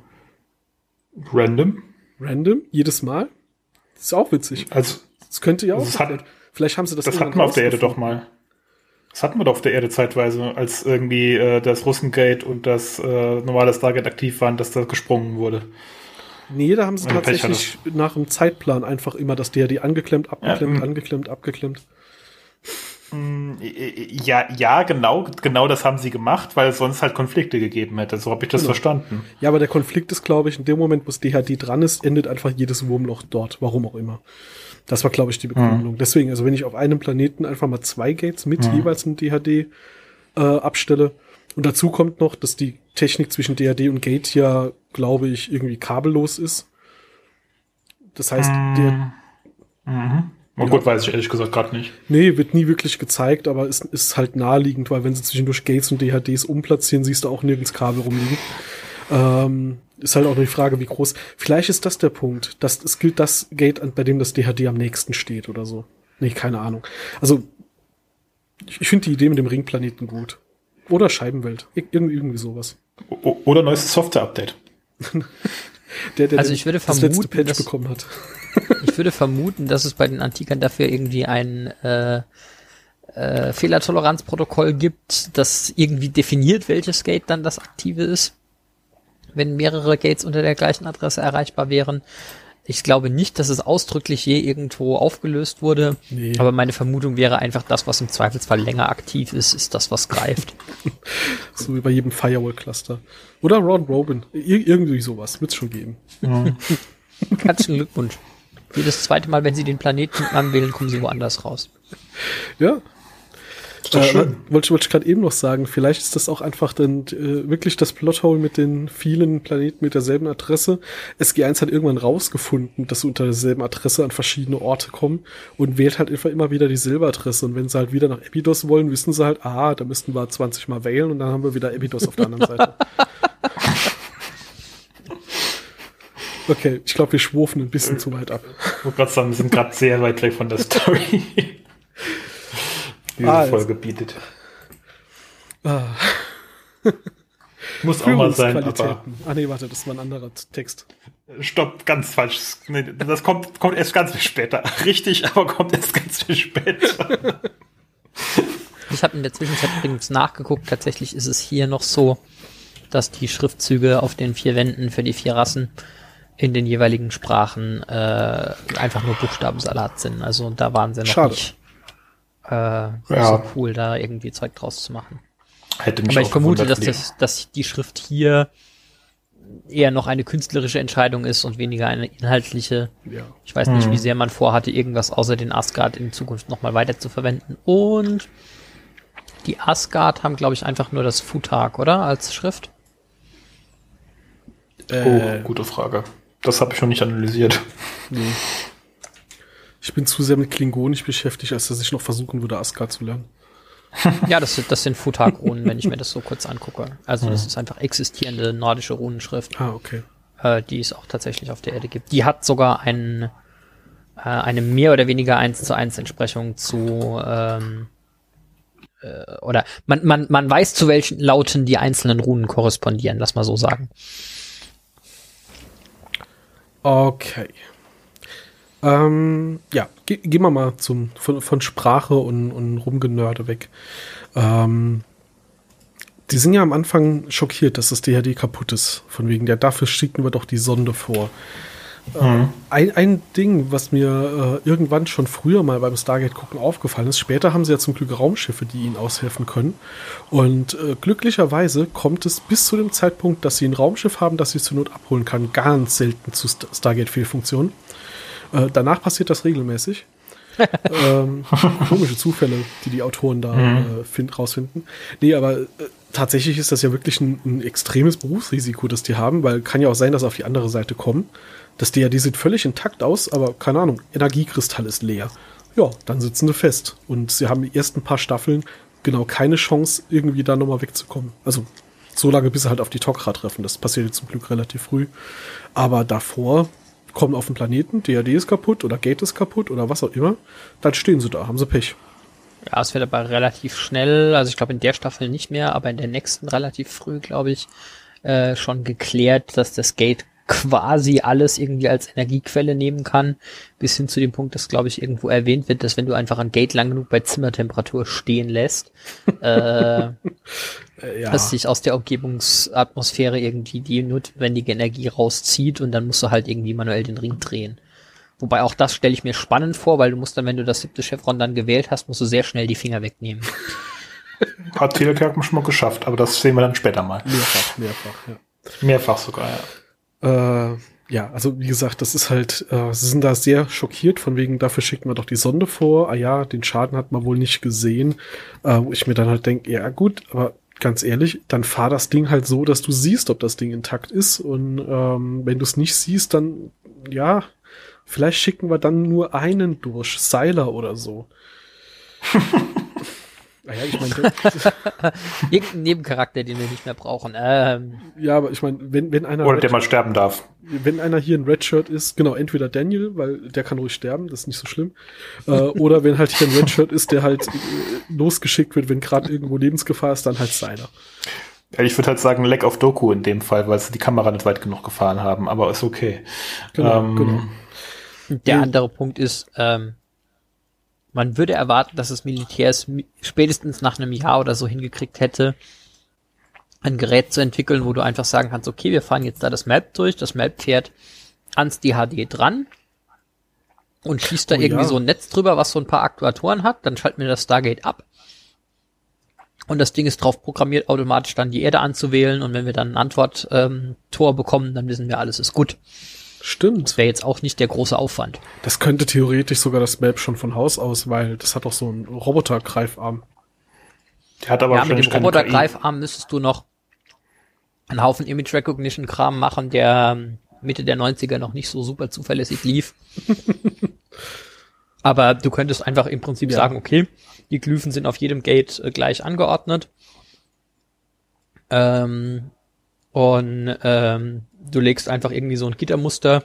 Random. Random? Jedes Mal? Das ist auch witzig. Also, das könnte ja auch. Also hat, Vielleicht haben sie das. Das hatten wir auf der Erde doch mal. Das hatten wir doch auf der Erde zeitweise, als irgendwie äh, das Russengate und das äh, normale Stargate aktiv waren, dass da gesprungen wurde. Nee, da haben sie Meine tatsächlich nach dem Zeitplan einfach immer das DRD angeklemmt, abgeklemmt, ja, mm. angeklemmt, abgeklemmt. Mm, ja, ja, genau, genau das haben sie gemacht, weil es sonst halt Konflikte gegeben hätte. So habe ich das genau. verstanden. Ja, aber der Konflikt ist, glaube ich, in dem Moment, wo das DHD dran ist, endet einfach jedes Wurmloch dort, warum auch immer. Das war, glaube ich, die Begründung. Mhm. Deswegen, also wenn ich auf einem Planeten einfach mal zwei Gates mit mhm. jeweils einem DHD äh, abstelle und dazu kommt noch, dass die Technik zwischen DHD und Gate ja, glaube ich, irgendwie kabellos ist. Das heißt, mhm. der Mhm. Oh ja. gut, weiß ich ehrlich gesagt gerade nicht. Nee, wird nie wirklich gezeigt, aber es ist halt naheliegend, weil wenn sie zwischendurch Gates und DHDs umplatzieren, siehst du auch nirgends Kabel rumliegen. Ähm, ist halt auch nur die Frage, wie groß. Vielleicht ist das der Punkt, dass es gilt das Gate, bei dem das DHD am nächsten steht oder so. Nee, keine Ahnung. Also, ich, ich finde die Idee mit dem Ringplaneten gut. Oder Scheibenwelt. Ir irgendwie sowas. O oder neuestes Software-Update. der, der also ich würde vermuten, das letzte Patch dass, bekommen hat. ich würde vermuten, dass es bei den Antikern dafür irgendwie ein äh, äh, Fehlertoleranzprotokoll gibt, das irgendwie definiert, welches Gate dann das aktive ist wenn mehrere Gates unter der gleichen Adresse erreichbar wären. Ich glaube nicht, dass es ausdrücklich je irgendwo aufgelöst wurde, nee. aber meine Vermutung wäre einfach, das, was im Zweifelsfall länger aktiv ist, ist das, was greift. so wie bei jedem Firewall-Cluster. Oder Ron Robin. Ir irgendwie sowas. Wird es schon geben. Ja. Herzlichen Glückwunsch. Jedes zweite Mal, wenn Sie den Planeten anwählen, kommen Sie woanders raus. Ja, äh, wollte, wollte ich gerade eben noch sagen, vielleicht ist das auch einfach dann äh, wirklich das Plothole mit den vielen Planeten mit derselben Adresse. SG1 hat irgendwann rausgefunden, dass sie unter derselben Adresse an verschiedene Orte kommen und wählt halt einfach immer wieder dieselbe Adresse. Und wenn sie halt wieder nach Epidos wollen, wissen sie halt, ah, da müssten wir 20 Mal wählen und dann haben wir wieder Epidos auf der anderen Seite. Okay, ich glaube, wir schwurfen ein bisschen zu weit ab. Ich wollte gerade sagen, wir sind gerade sehr weit weg von der Story diese ah, Folge bietet. Ah. Muss auch mal sein, aber. Ah nee, warte, das war ein anderer Text. Stopp, ganz falsch. Nee, das kommt, kommt erst ganz viel später. Richtig, aber kommt erst ganz viel später. Ich habe in der Zwischenzeit übrigens nachgeguckt. Tatsächlich ist es hier noch so, dass die Schriftzüge auf den vier Wänden für die vier Rassen in den jeweiligen Sprachen äh, einfach nur Buchstabensalat sind. Also da waren sie noch Schade. nicht äh, ja. so cool, da irgendwie Zeug draus zu machen. Hätte mich Aber ich vermute, dass, das, dass die Schrift hier eher noch eine künstlerische Entscheidung ist und weniger eine inhaltliche. Ja. Ich weiß nicht, Hm. wie sehr man vorhatte, irgendwas außer den Asgard in Zukunft nochmal weiter zu verwenden. Und die Asgard haben, glaube ich, einfach nur das Futag, oder? Als Schrift. Oh, Äh, gute Frage. Das habe ich noch nicht analysiert. nee. Ich bin zu sehr mit Klingonisch beschäftigt, als dass ich noch versuchen würde, Asgard zu lernen. Ja, das, sind- das sind Futag-Runen, wenn ich mir das so kurz angucke. Also das ist einfach existierende nordische Runenschrift, Ah, okay. äh, die es auch tatsächlich auf der Erde gibt. Die hat sogar ein, äh, eine mehr oder weniger eins zu eins Entsprechung zu ähm, äh, oder man, man, man weiß, zu welchen Lauten die einzelnen Runen korrespondieren, lass mal so sagen. Okay. Ähm, ja, ge gehen wir mal zum, von, von Sprache und, und Rumgenörde weg. Ähm, die sind ja am Anfang schockiert, dass das DHD kaputt ist. Von wegen, ja, dafür schicken wir doch die Sonde vor. Mhm. Ein, ein Ding, was mir äh, irgendwann schon früher mal beim Stargate-Gucken aufgefallen ist, später haben sie ja zum Glück Raumschiffe, die ihnen aushelfen können. Und äh, glücklicherweise kommt es bis zu dem Zeitpunkt, dass sie ein Raumschiff haben, das sie zur Not abholen kann, ganz selten zu St Stargate-Fehlfunktionen. Äh, danach passiert das regelmäßig. ähm, komische Zufälle, die die Autoren da äh, find, rausfinden. Nee, aber äh, tatsächlich ist das ja wirklich ein, ein extremes Berufsrisiko, das die haben, weil kann ja auch sein, dass sie auf die andere Seite kommen. Das DAD sieht völlig intakt aus, aber keine Ahnung, Energiekristall ist leer. Ja, dann sitzen sie fest. Und sie haben die ersten paar Staffeln genau keine Chance, irgendwie da nochmal wegzukommen. Also so lange, bis sie halt auf die Tok'ra treffen. Das passiert jetzt zum Glück relativ früh. Aber davor kommen auf den Planeten, DAD ist kaputt oder Gate ist kaputt oder was auch immer. Dann stehen sie da, haben sie Pech. Ja, es wird aber relativ schnell, also ich glaube in der Staffel nicht mehr, aber in der nächsten relativ früh, glaube ich, äh, schon geklärt, dass das Gate quasi alles irgendwie als Energiequelle nehmen kann, bis hin zu dem Punkt, dass, glaube ich, irgendwo erwähnt wird, dass wenn du einfach ein Gate lang genug bei Zimmertemperatur stehen lässt, äh, Äh, ja. dass sich aus der Umgebungsatmosphäre irgendwie die notwendige Energie rauszieht und dann musst du halt irgendwie manuell den Ring drehen. Wobei auch das stelle ich mir spannend vor, weil du musst dann, wenn du das siebte Chevron dann gewählt hast, musst du sehr schnell die Finger wegnehmen. Hat Telekerk schon mal geschafft, aber das sehen wir dann später mal. mehrfach, mehrfach, ja. Mehrfach sogar, ja. Äh, ja, also wie gesagt, das ist halt, äh, sie sind da sehr schockiert, von wegen, dafür schicken wir doch die Sonde vor. Ah ja, den Schaden hat man wohl nicht gesehen. Äh, wo ich mir dann halt denke, ja gut, aber ganz ehrlich, dann fahr das Ding halt so, dass du siehst, ob das Ding intakt ist. Und ähm, wenn du es nicht siehst, dann ja, vielleicht schicken wir dann nur einen durch, Seiler oder so. naja, ich meine, Irgendein Nebencharakter, den wir nicht mehr brauchen. Ähm, ja, aber ich meine, wenn, wenn einer Oder der mal sterben darf. wenn einer hier ein Redshirt ist, genau, entweder Daniel, weil der kann ruhig sterben, das ist nicht so schlimm, äh, oder wenn halt hier ein Redshirt ist, der halt äh, losgeschickt wird, wenn gerade irgendwo Lebensgefahr ist, dann halt seiner. Ja, ich würde halt sagen, Leck auf Doku in dem Fall, weil sie die Kamera nicht weit genug gefahren haben, aber ist okay. Genau, Ähm, genau. der Ja. andere Punkt ist, ähm, man würde erwarten, dass das Militär es spätestens nach einem Jahr oder so hingekriegt hätte, ein Gerät zu entwickeln, wo du einfach sagen kannst, okay, wir fahren jetzt da das Map durch, das Map fährt ans DHD dran und schießt da Oh irgendwie ja. so ein Netz drüber, was so ein paar Aktuatoren hat, dann schalten wir das Stargate ab. Und das Ding ist drauf programmiert, automatisch dann die Erde anzuwählen. Und wenn wir dann ein Antwort-Tor ähm, Tor bekommen, dann wissen wir, alles ist gut. Stimmt. Wäre jetzt auch nicht der große Aufwand. Das könnte theoretisch sogar das Map schon von Haus aus, weil das hat doch so einen Roboter-Greifarm. Der hat aber ja, mit wahrscheinlich dem. Robotergreifarm müsstest du noch einen Haufen Image Recognition Kram machen, der ähm, Mitte der 90er noch nicht so super zuverlässig lief. Aber du könntest einfach im Prinzip Ja. sagen, okay, die Glyphen sind auf jedem Gate äh, gleich angeordnet. Ähm, und ähm, du legst einfach irgendwie so ein Gittermuster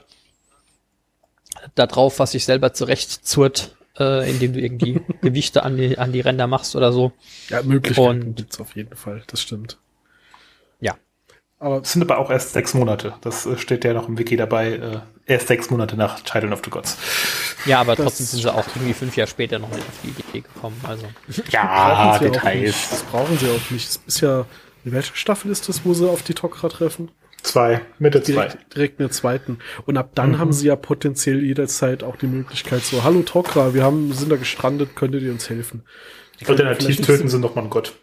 da drauf, was sich selber zurechtzurrt, äh, indem du irgendwie Gewichte an die, an die Ränder machst oder so. Ja, Möglichkeiten Und- gibt's auf jeden Fall, das stimmt. Ja. Aber Das sind aber auch erst sechs Monate. Das äh, steht ja noch im Wiki dabei. Äh, erst sechs Monate nach Children of the Gods. Ja, aber Das- trotzdem sind sie auch irgendwie fünf Jahre später noch nicht auf die Idee gekommen. Also Ja. Details. Das brauchen sie auch nicht. Das ist ja, welche Staffel ist das, wo sie auf die Tok'ra treffen? Zwei, Mitte zwei. direkt, direkt in der zweiten. Und ab dann haben sie ja potenziell jederzeit auch die Möglichkeit so, hallo Tok'ra, wir haben, sind da gestrandet, könntet ihr uns helfen? Alternativ töten sie noch mal einen Gott.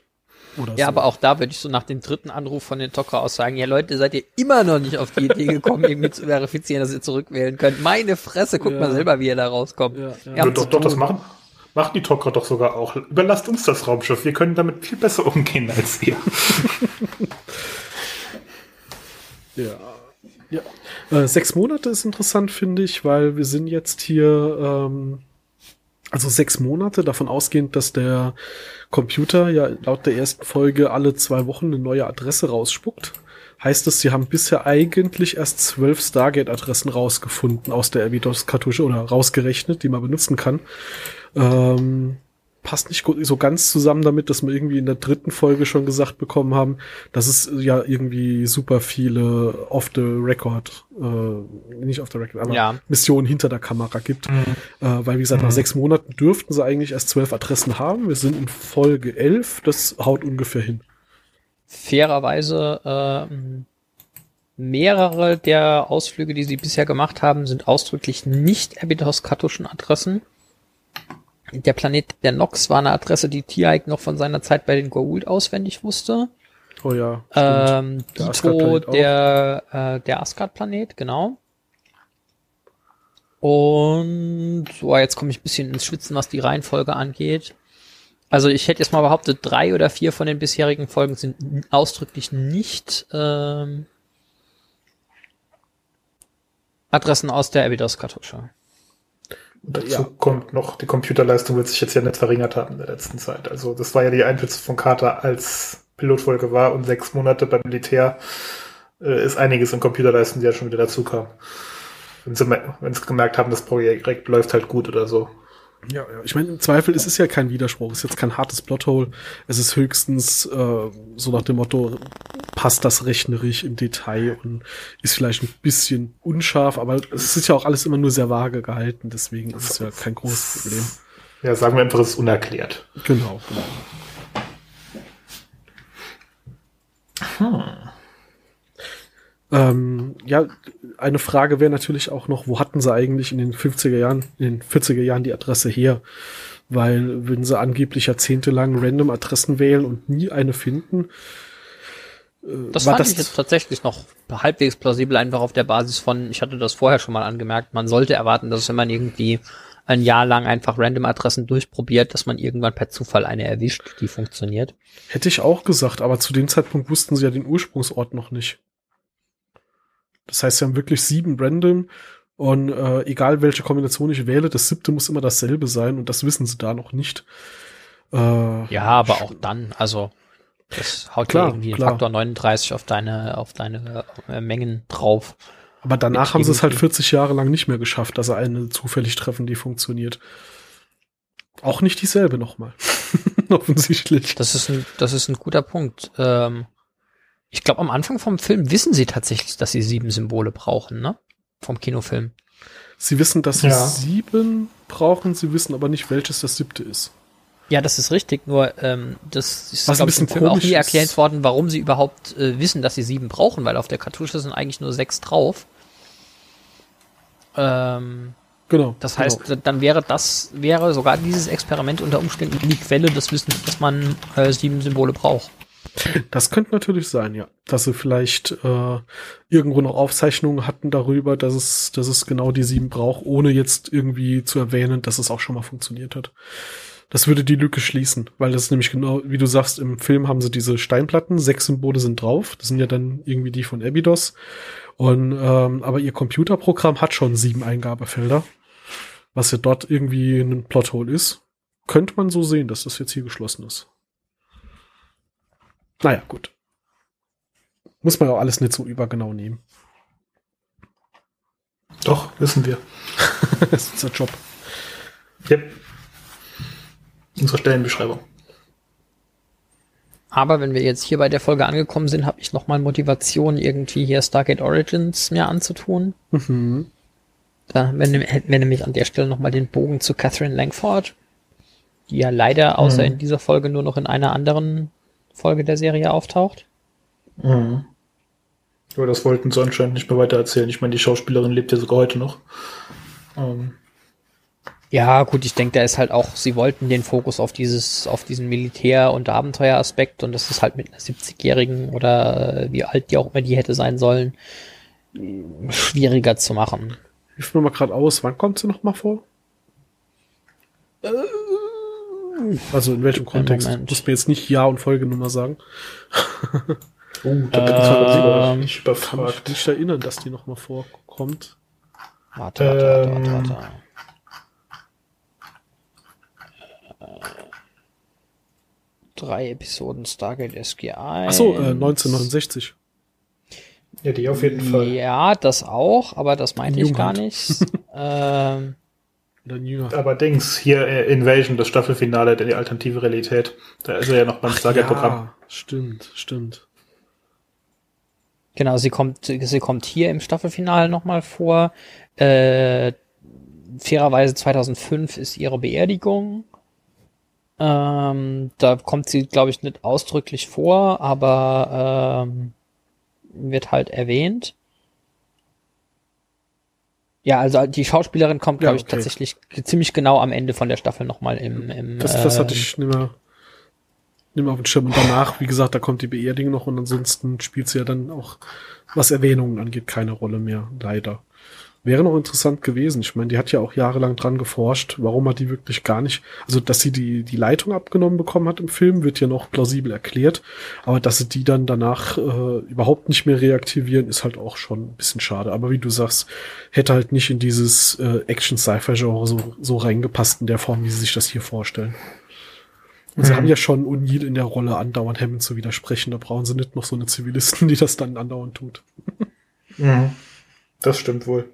Oder ja, so. aber auch da würde ich so nach dem dritten Anruf von den Tokra aus sagen, ja Leute, seid ihr immer noch nicht auf die Idee gekommen, irgendwie zu verifizieren, dass ihr zurückwählen könnt. Meine Fresse, guckt ja. mal selber, wie ihr da rauskommt. Ja, ja. doch, doch, das machen, machen die Tokra doch sogar auch. Überlasst uns das Raumschiff, wir können damit viel besser umgehen als ihr. ja. Ja. Äh, sechs Monate ist interessant, finde ich, weil wir sind jetzt hier, ähm, also sechs Monate, davon ausgehend, dass der Computer ja laut der ersten Folge alle zwei Wochen eine neue Adresse rausspuckt. Heißt es, sie haben bisher eigentlich erst zwölf Stargate-Adressen rausgefunden aus der Abydos-Kartusche oder rausgerechnet, die man benutzen kann. Ähm, passt nicht so ganz zusammen damit, dass wir irgendwie in der dritten Folge schon gesagt bekommen haben, dass es ja irgendwie super viele off the record, äh, nicht off the record, aber ja. Missionen hinter der Kamera gibt. Mhm. Äh, weil wie gesagt, mhm. nach sechs Monaten dürften sie eigentlich erst zwölf Adressen haben. Wir sind in Folge elf, das haut ungefähr hin. Fairerweise äh, mehrere der Ausflüge, die sie bisher gemacht haben, sind ausdrücklich nicht Abydos-kartuschen Adressen. Der Planet der Nox war eine Adresse, die Tieik noch von seiner Zeit bei den Goa'uld auswendig wusste. Oh ja. Ähm, der Dito, der, äh, der Asgard-Planet, genau. Und so, jetzt komme ich ein bisschen ins Schwitzen, was die Reihenfolge angeht. Also ich hätte jetzt mal behauptet, drei oder vier von den bisherigen Folgen sind ausdrücklich nicht ähm, Adressen aus der Abydos-Kartusche. Dazu ja. kommt noch, die Computerleistung wird sich jetzt ja nicht verringert haben in der letzten Zeit. Also das war ja die Einschätzung von Carter als Pilotfolge war und sechs Monate beim Militär äh, ist einiges in Computerleistung, die ja schon wieder dazu kam. Wenn sie, wenn sie gemerkt haben, das Projekt läuft halt gut oder so. Ja, ja. Ich meine, im Zweifel ist es ja kein Widerspruch. Es ist jetzt kein hartes Plothole. Es ist höchstens äh, so nach dem Motto, passt das rechnerisch im Detail und ist vielleicht ein bisschen unscharf, aber es ist ja auch alles immer nur sehr vage gehalten, deswegen ist es ja kein großes Problem. Ja, sagen wir einfach, es ist unerklärt. Genau, genau. Hm. Ähm, ja, eine Frage wäre natürlich auch noch, wo hatten sie eigentlich in den 50er Jahren, in den 40er Jahren die Adresse her? Weil, wenn sie angeblich jahrzehntelang random Adressen wählen und nie eine finden, äh, das fand das ich jetzt tatsächlich noch halbwegs plausibel, einfach auf der Basis von, ich hatte das vorher schon mal angemerkt, man sollte erwarten, dass wenn man irgendwie ein Jahr lang einfach random Adressen durchprobiert, dass man irgendwann per Zufall eine erwischt, die funktioniert. Hätte ich auch gesagt, aber zu dem Zeitpunkt wussten sie ja den Ursprungsort noch nicht. Das heißt, sie haben wirklich sieben random und äh, egal welche Kombination ich wähle, das siebte muss immer dasselbe sein und das wissen sie da noch nicht. Äh, ja, aber auch dann, also das haut klar, ja irgendwie klar. Faktor 39 auf deine, auf deine äh, Mengen drauf. Aber danach haben sie es halt 40 Jahre lang nicht mehr geschafft, dass sie eine zufällig treffen, die funktioniert. Auch nicht dieselbe nochmal. Offensichtlich. Das ist ein, das ist ein guter Punkt. Ähm, ich glaube, am Anfang vom Film wissen sie tatsächlich, dass sie sieben Symbole brauchen, ne? Vom Kinofilm. Sie wissen, dass sie ja. sieben brauchen, sie wissen aber nicht, welches das siebte ist. Ja, das ist richtig, nur ähm, das ist Was ein bisschen im Film auch nie erklärt worden, warum sie überhaupt äh, wissen, dass sie sieben brauchen, weil auf der Kartusche sind eigentlich nur sechs drauf. Ähm, genau. Das heißt, genau. dann wäre das, wäre sogar dieses Experiment unter Umständen die Quelle des Wissens, dass man äh, sieben Symbole braucht. Das könnte natürlich sein, ja. Dass sie vielleicht äh, irgendwo noch Aufzeichnungen hatten darüber, dass es, dass es genau die sieben braucht, ohne jetzt irgendwie zu erwähnen, dass es auch schon mal funktioniert hat. Das würde die Lücke schließen, weil das ist nämlich genau, wie du sagst, im Film haben sie diese Steinplatten, sechs Symbole sind drauf, das sind ja dann irgendwie die von Abydos. Und ähm, aber ihr Computerprogramm hat schon sieben Eingabefelder, was ja dort irgendwie ein Plothole ist. Könnte man so sehen, dass das jetzt hier geschlossen ist. Naja, gut. Muss man ja auch alles nicht so übergenau nehmen. Doch, wissen wir. das ist unser Job. Yep. Unsere Stellenbeschreibung. Aber wenn wir jetzt hier bei der Folge angekommen sind, habe ich nochmal Motivation, irgendwie hier Stargate Origins mir anzutun. Mhm. Da, wenn, hätten wir nämlich an der Stelle nochmal den Bogen zu Catherine Langford, die ja leider außer mhm. in dieser Folge nur noch in einer anderen Folge der Serie auftaucht. Mhm. Aber das wollten sie anscheinend nicht mehr weiter erzählen. Ich meine, die Schauspielerin lebt ja sogar heute noch. Ähm, Ja, gut, ich denke, da ist halt auch, sie wollten den Fokus auf dieses, auf diesen Militär- und Abenteueraspekt und das ist halt mit einer 70-Jährigen oder äh, wie alt die auch immer die hätte sein sollen, schwieriger zu machen. Hilf mir mal gerade aus, wann kommt sie noch mal vor? Also in welchem Kontext? Du musst mir jetzt nicht Jahr und Folgenummer sagen. Oh, da bin ich Ähm, nicht Kann mich überfragt. nicht erinnern, dass die noch mal vorkommt. Warte, warte, warte, warte, Ähm, warte. Drei Episoden Stargate SG1. Ach so, äh, 1969. Ja, die auf jeden Fall. Ja, das auch, aber das meinte ich gar nicht. ähm. Aber Dings, hier äh, Invasion, das Staffelfinale, der die alternative Realität. Da ist er ja noch beim Stargate-Programm. Ja, stimmt, stimmt. genau, sie kommt, sie kommt hier im Staffelfinale nochmal vor. Äh, fairerweise 2005 ist ihre Beerdigung. Ähm, da kommt sie, glaube ich, nicht ausdrücklich vor, aber ähm, wird halt erwähnt. Ja, also die Schauspielerin kommt, Ja, glaube ich, okay. tatsächlich ziemlich genau am Ende von der Staffel nochmal im, im Das, das hatte ähm, ich nicht mehr, nicht mehr auf dem Schirm. Und danach, wie gesagt, da kommt die Beerdigung noch und ansonsten spielt sie ja dann auch, was Erwähnungen angeht, keine Rolle mehr, leider. Wäre noch interessant gewesen. Ich meine, die hat ja auch jahrelang dran geforscht. Warum hat die wirklich gar nicht, also dass sie die, die Leitung abgenommen bekommen hat im Film, wird ja noch plausibel erklärt. Aber dass sie die dann danach äh, überhaupt nicht mehr reaktivieren, ist halt auch schon ein bisschen schade. Aber wie du sagst, hätte halt nicht in dieses äh, Action-Sci-Fi-Genre so, so reingepasst in der Form, wie sie sich das hier vorstellen. Und sie Mhm. haben ja schon O'Neill in der Rolle andauernd Hammond zu widersprechen. Da brauchen sie nicht noch so eine Zivilisten, die das dann andauernd tut. Mhm. Das stimmt wohl.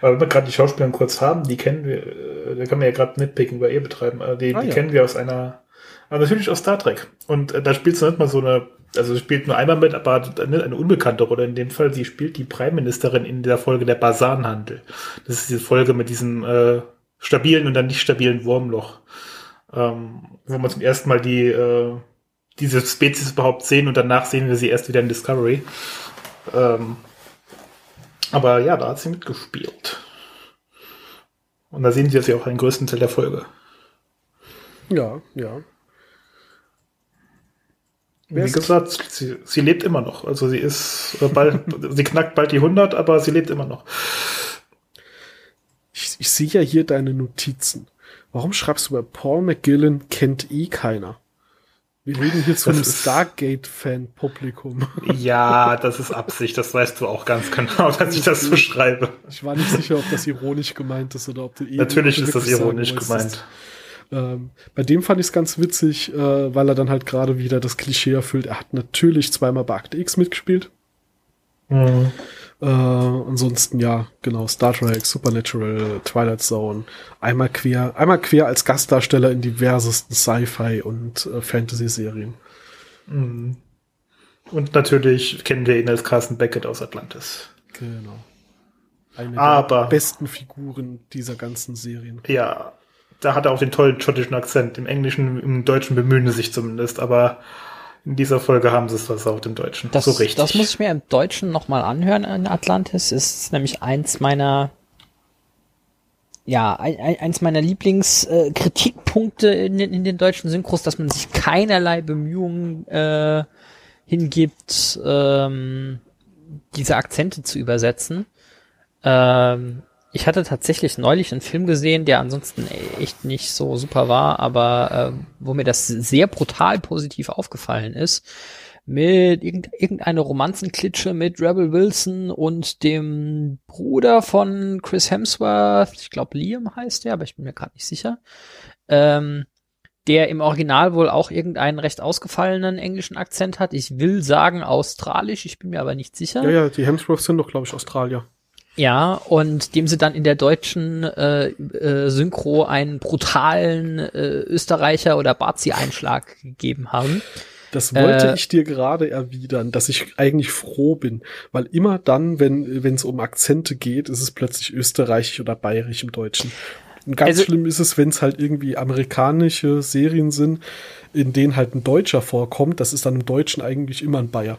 Aber wenn wir gerade die Schauspieler kurz haben, die kennen wir, äh, da kann man ja gerade Nitpicking bei ihr betreiben, äh, die, Ah, die ja. kennen wir aus einer, aber natürlich aus Star Trek. Und äh, da spielt sie nicht mal so eine, also spielt nur einmal mit, aber eine unbekannte Rolle. In dem Fall, sie spielt die Prime Ministerin in der Folge der Basanhandel. Das ist diese Folge mit diesem äh, stabilen und dann nicht stabilen Wurmloch. Ähm, wo wir zum ersten Mal die, äh, diese Spezies überhaupt sehen und danach sehen wir sie erst wieder in Discovery. Ähm, aber ja, da hat sie mitgespielt. Und da sehen Sie sie auch einen größten Teil der Folge. Ja, ja. Wie gesagt, sie, sie lebt immer noch. Also sie ist äh, bald, sie knackt bald die 100, aber sie lebt immer noch. Ich, ich sehe ja hier deine Notizen. Warum schreibst du bei Paul McGillen kennt eh keiner? Wir reden hier zu Das einem Stargate-Fan-Publikum. Ja, das ist Absicht, das weißt du auch ganz genau, dass ich das so schreibe. Ich war nicht sicher, ob das ironisch gemeint ist oder ob du eh Natürlich ist das sagen ironisch gemeint. Ähm, bei dem fand ich es ganz witzig, äh, weil er dann halt gerade wieder das Klischee erfüllt. Er hat natürlich zweimal bei Akte X mitgespielt. Mhm. Äh, ansonsten ja, genau, Star Trek, Supernatural, Twilight Zone, einmal quer, einmal quer als Gastdarsteller in diversesten Sci-Fi und äh, Fantasy-Serien. Mhm. Und natürlich kennen wir ihn als Carson Beckett aus Atlantis. Genau. Eine Aber- der besten Figuren dieser ganzen Serien. Ja, da hat er auch den tollen schottischen Akzent. Im Englischen, im Deutschen bemühen sie sich zumindest, aber in dieser Folge haben sie es versaut im Deutschen. Das, so richtig. das muss ich mir im Deutschen nochmal anhören in Atlantis. Ist nämlich eins meiner, ja, ein, ein, eins meiner Lieblingskritikpunkte äh, Kritikpunkte in, den- in den deutschen Synchros, dass man sich keinerlei Bemühungen äh, hingibt, ähm, diese Akzente zu übersetzen. Ähm, ich hatte tatsächlich neulich einen Film gesehen, der ansonsten echt nicht so super war, aber äh, wo mir das sehr brutal positiv aufgefallen ist. Mit irgend, irgendeine Romanzenklitsche mit Rebel Wilson und dem Bruder von Chris Hemsworth, ich glaube Liam heißt der, aber ich bin mir gerade nicht sicher. Ähm, der im Original wohl auch irgendeinen recht ausgefallenen englischen Akzent hat. Ich will sagen australisch, ich bin mir aber nicht sicher. Ja, ja, die Hemsworths sind doch, glaube ich, Australier. Ja, und dem sie dann in der deutschen äh, äh, Synchro einen brutalen äh, Österreicher oder Bazi-Einschlag gegeben haben. Das wollte Äh, ich dir gerade erwidern, dass ich eigentlich froh bin, weil immer dann, wenn es um Akzente geht, ist es plötzlich österreichisch oder bayerisch im Deutschen. Und ganz Also- schlimm ist es, wenn es halt irgendwie amerikanische Serien sind, in denen halt ein Deutscher vorkommt. Das ist dann im Deutschen eigentlich immer ein Bayer.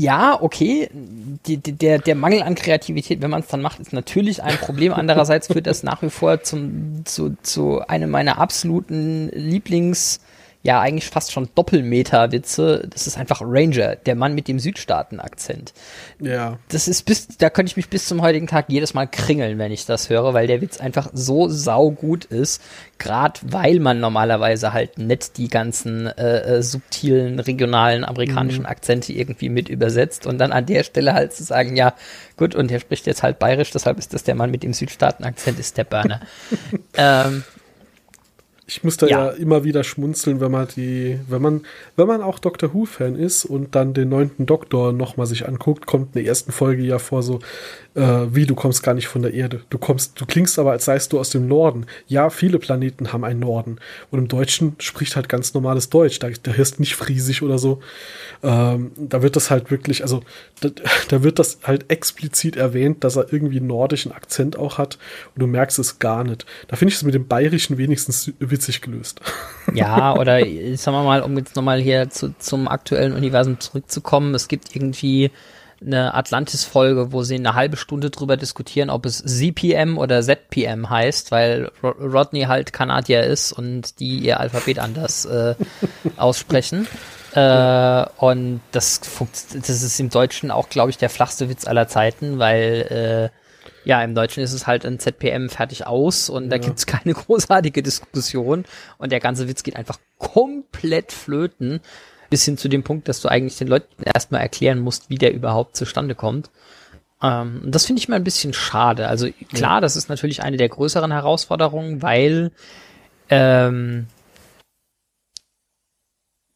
Ja, okay, die, die, der, der Mangel an Kreativität, wenn man es dann macht, ist natürlich ein Problem. Andererseits führt das nach wie vor zum, zu, zu einem meiner absoluten Lieblings- ja eigentlich fast schon Doppelmeter-Witze. Das ist einfach Ranger, der Mann mit dem Südstaaten-Akzent. Ja. Das ist bis, da könnte ich mich bis zum heutigen Tag jedes Mal kringeln, wenn ich das höre, weil der Witz einfach so saugut ist. Gerade weil man normalerweise halt nicht die ganzen äh, äh, subtilen regionalen amerikanischen mhm. Akzente irgendwie mit übersetzt und dann an der Stelle halt zu sagen, ja, gut, und der spricht jetzt halt bayerisch, deshalb ist das der Mann mit dem Südstaaten-Akzent, ist der Burner. ähm, ich muss da ja. ja. immer wieder schmunzeln, wenn man die, wenn man, wenn man auch Doctor Who-Fan ist und dann den neunten Doktor nochmal sich anguckt, kommt in der ersten Folge ja vor so, äh, wie du kommst gar nicht von der Erde. Du kommst, du klingst aber, als seist du aus dem Norden. Ja, viele Planeten haben einen Norden. Und im Deutschen spricht halt ganz normales Deutsch. Da, da hörst nicht Friesisch oder so. Ähm, da wird das halt wirklich, also da, da wird das halt explizit erwähnt, dass er irgendwie einen nordischen Akzent auch hat und du merkst es gar nicht. Da finde ich es mit dem Bayerischen wenigstens witzig gelöst. Ja, oder sagen wir mal, um jetzt nochmal hier zu, zum aktuellen Universum zurückzukommen, es gibt irgendwie eine Atlantis-Folge, wo sie eine halbe Stunde drüber diskutieren, ob es ZPM oder ZPM heißt, weil Rodney halt Kanadier ist und die ihr Alphabet anders äh, aussprechen. Äh, und das, das ist im Deutschen auch, glaube ich, der flachste Witz aller Zeiten, weil äh, ja, im Deutschen ist es halt ein ZPM fertig aus und ja. da gibt's keine großartige Diskussion und der ganze Witz geht einfach komplett flöten bis hin zu dem Punkt, dass du eigentlich den Leuten erstmal erklären musst, wie der überhaupt zustande kommt. Ähm, das finde ich mal ein bisschen schade. Also klar, ja. das ist natürlich eine der größeren Herausforderungen, weil ähm,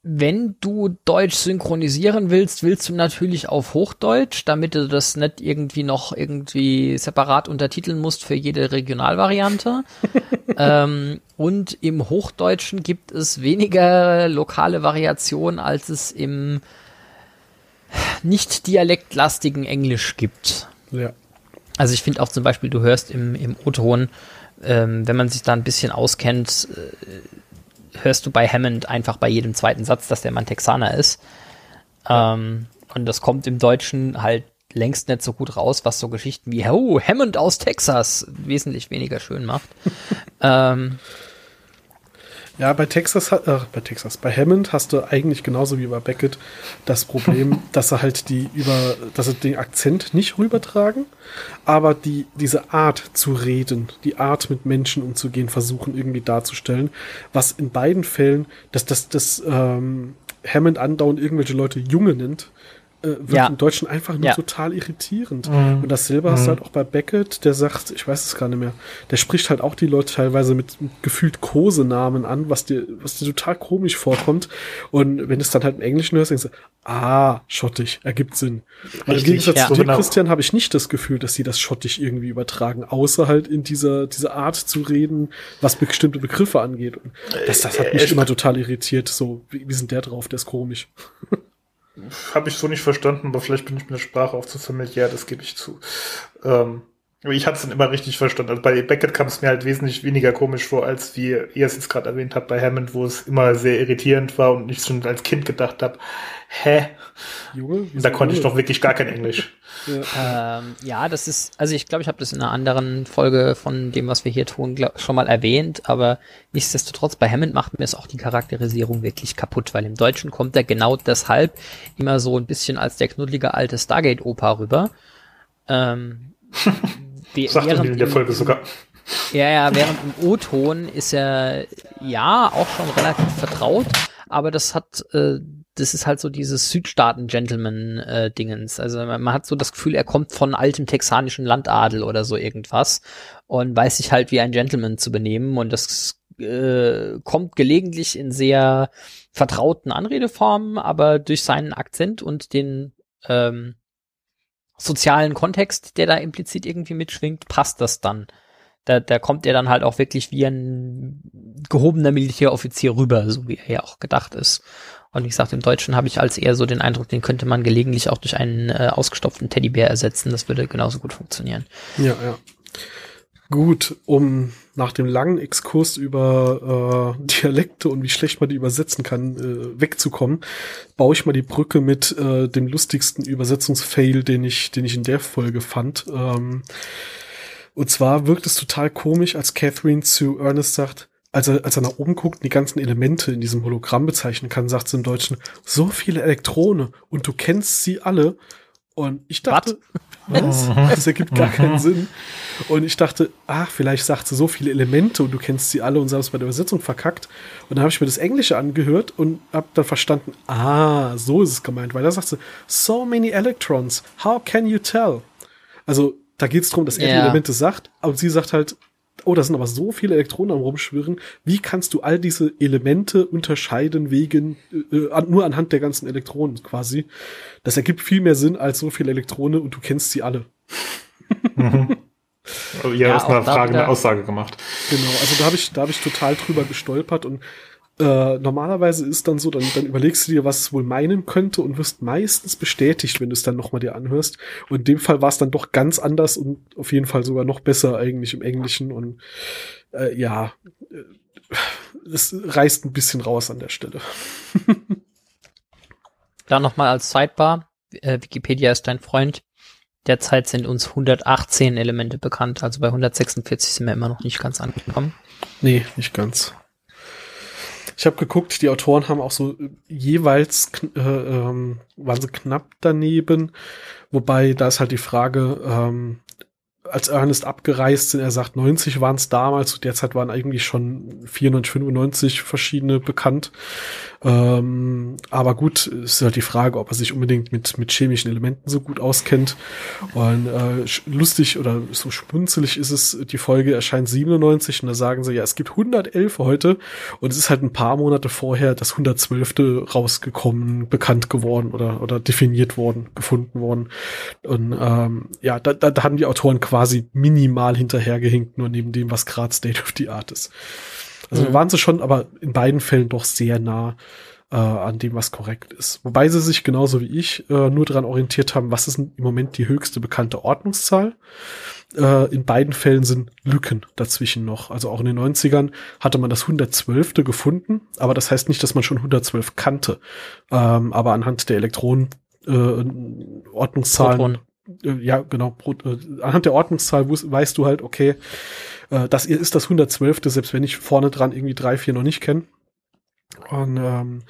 wenn du Deutsch synchronisieren willst, willst du natürlich auf Hochdeutsch, damit du das nicht irgendwie noch irgendwie separat untertiteln musst für jede Regionalvariante. ähm, und im Hochdeutschen gibt es weniger lokale Variationen, als es im nicht dialektlastigen Englisch gibt. Ja. Also ich finde auch zum Beispiel, du hörst im, im O-Ton, ähm, wenn man sich da ein bisschen auskennt, äh, hörst du bei Hammond einfach bei jedem zweiten Satz, dass der Mann Texaner ist. Ähm, und das kommt im Deutschen halt längst nicht so gut raus, was so Geschichten wie Oh, Hammond aus Texas wesentlich weniger schön macht. ähm, ja, bei Texas, äh, bei Texas, bei Hammond hast du eigentlich genauso wie bei Beckett das Problem, dass er halt die über, dass er den Akzent nicht rübertragen, aber die, diese Art zu reden, die Art mit Menschen umzugehen, versuchen irgendwie darzustellen, was in beiden Fällen, dass das, das, ähm, Hammond andauernd irgendwelche Leute Junge nennt, äh, wird ja. im Deutschen einfach nur ja. total irritierend. Mhm. Und dasselbe mhm. hast du halt auch bei Beckett, der sagt, ich weiß es gar nicht mehr, der spricht halt auch die Leute teilweise mit, gefühlt Kosenamen an, was dir, was dir total komisch vorkommt. Und wenn du es dann halt im Englischen hörst, denkst du, ah, schottig, ergibt Sinn. Weil im Gegensatz ja. zu dir, genau. Christian, habe ich nicht das Gefühl, dass sie das schottig irgendwie übertragen, außer halt in dieser, dieser Art zu reden, was bestimmte Begriffe angeht. Und das, das hat mich äh, immer total irritiert. So, wie, wie sind der drauf? Der ist komisch. Habe ich so nicht verstanden, aber vielleicht bin ich mit der Sprache auch zu familiär, das gebe ich zu. Ähm, ich hatte es dann immer richtig verstanden. Also bei Beckett kam es mir halt wesentlich weniger komisch vor, als wie ihr es jetzt gerade erwähnt habt bei Hammond, wo es immer sehr irritierend war und ich schon als Kind gedacht habe, hä? Junge, da konnte ich doch wirklich gar kein Englisch. Ja, ähm, ja das ist, also ich glaube, ich habe das in einer anderen Folge von dem, was wir hier tun, glaub, schon mal erwähnt, aber nichtsdestotrotz, bei Hammond macht mir es auch die Charakterisierung wirklich kaputt, weil im Deutschen kommt er genau deshalb immer so ein bisschen als der knuddelige alte Stargate-Opa rüber. Ähm, Sagt er in der Folge sogar. Ja, ja, während im O-Ton ist er ja auch schon relativ vertraut, aber das hat äh, das ist halt so dieses Südstaaten-Gentleman-Dingens. Äh, also man, man, hat so das Gefühl, er kommt von altem texanischen Landadel oder so irgendwas und weiß sich halt wie ein Gentleman zu benehmen und das äh, kommt gelegentlich in sehr vertrauten Anredeformen, aber durch seinen Akzent und den ähm, sozialen Kontext, der da implizit irgendwie mitschwingt, passt das dann. Da, da kommt er dann halt auch wirklich wie ein gehobener Militäroffizier rüber, so wie er ja auch gedacht ist. Und wie gesagt, im Deutschen habe ich als eher so den Eindruck, den könnte man gelegentlich auch durch einen äh, ausgestopften Teddybär ersetzen. Das würde genauso gut funktionieren. Ja, ja. Gut, um nach dem langen Exkurs über äh, Dialekte und wie schlecht man die übersetzen kann, äh, wegzukommen, baue ich mal die Brücke mit äh, dem lustigsten Übersetzungsfail, den ich, den ich in der Folge fand. Ähm, und zwar wirkt es total komisch, als Catherine zu Ernest sagt, als er, als er nach oben guckt und die ganzen Elemente in diesem Hologramm bezeichnen kann, sagt sie im Deutschen, so viele Elektronen und du kennst sie alle. Und ich dachte, was? Das ergibt gar keinen Sinn. Und ich dachte, ach, vielleicht sagt sie so viele Elemente und du kennst sie alle und sie haben es bei der Übersetzung verkackt. Und dann habe ich mir das Englische angehört und habe dann verstanden, ah, so ist es gemeint, weil da sagt sie, so many electrons, how can you tell? Also da geht es darum, dass er Ja. die Elemente sagt, aber sie sagt halt, oh, da sind aber so viele Elektronen am rumschwirren. Wie kannst du all diese Elemente unterscheiden wegen, äh, an, nur anhand der ganzen Elektronen quasi? Das ergibt viel mehr Sinn als so viele Elektronen und du kennst sie alle. Also, ja, Ja, aus einer da Frage eine Aussage gemacht. Genau, also da habe ich, da habe ich total drüber gestolpert und äh, normalerweise ist dann so, dann, dann überlegst du dir, was es wohl meinen könnte und wirst meistens bestätigt, wenn du es dann nochmal dir anhörst. Und in dem Fall war es dann doch ganz anders und auf jeden Fall sogar noch besser eigentlich im Englischen und äh, ja, äh, es reißt ein bisschen raus an der Stelle. Da nochmal als Sidebar. Äh, Wikipedia ist dein Freund. Derzeit sind uns 118 Elemente bekannt, also bei 146 sind wir immer noch nicht ganz angekommen. Nee, nicht ganz. Ich habe geguckt, die Autoren haben auch so äh, jeweils äh, ähm, waren sie knapp daneben, wobei da ist halt die Frage, ähm, als Ernest abgereist sind, er sagt 90 waren es damals, zu der Zeit waren eigentlich schon 94, 95 verschiedene bekannt. Ähm, aber gut, ist halt die Frage, ob er sich unbedingt mit, mit chemischen Elementen so gut auskennt. Und äh, lustig oder so spunzelig ist es, die Folge erscheint 97 und da sagen sie, ja, es gibt 111 heute und es ist halt ein paar Monate vorher das 112. rausgekommen, bekannt geworden oder, oder definiert worden, gefunden worden. Und ähm, ja, da, da, da haben die Autoren quasi minimal hinterhergehinkt, nur neben dem, was gerade State of the Art ist. Also Mhm. waren sie schon, aber in beiden Fällen doch sehr nah äh, an dem, was korrekt ist. Wobei sie sich genauso wie ich äh, nur daran orientiert haben, was ist im Moment die höchste bekannte Ordnungszahl. Äh, in beiden Fällen sind Lücken dazwischen noch. Also auch in den 90ern hatte man das 112. gefunden, aber das heißt nicht, dass man schon 112 kannte. Ähm, aber anhand der Elektronen äh, Ordnungszahlen äh, ja, genau, Pro, äh, anhand der Ordnungszahl weißt du halt, okay, äh, das ist das 112. Selbst wenn ich vorne dran irgendwie drei, vier noch nicht kenne. Und ähm,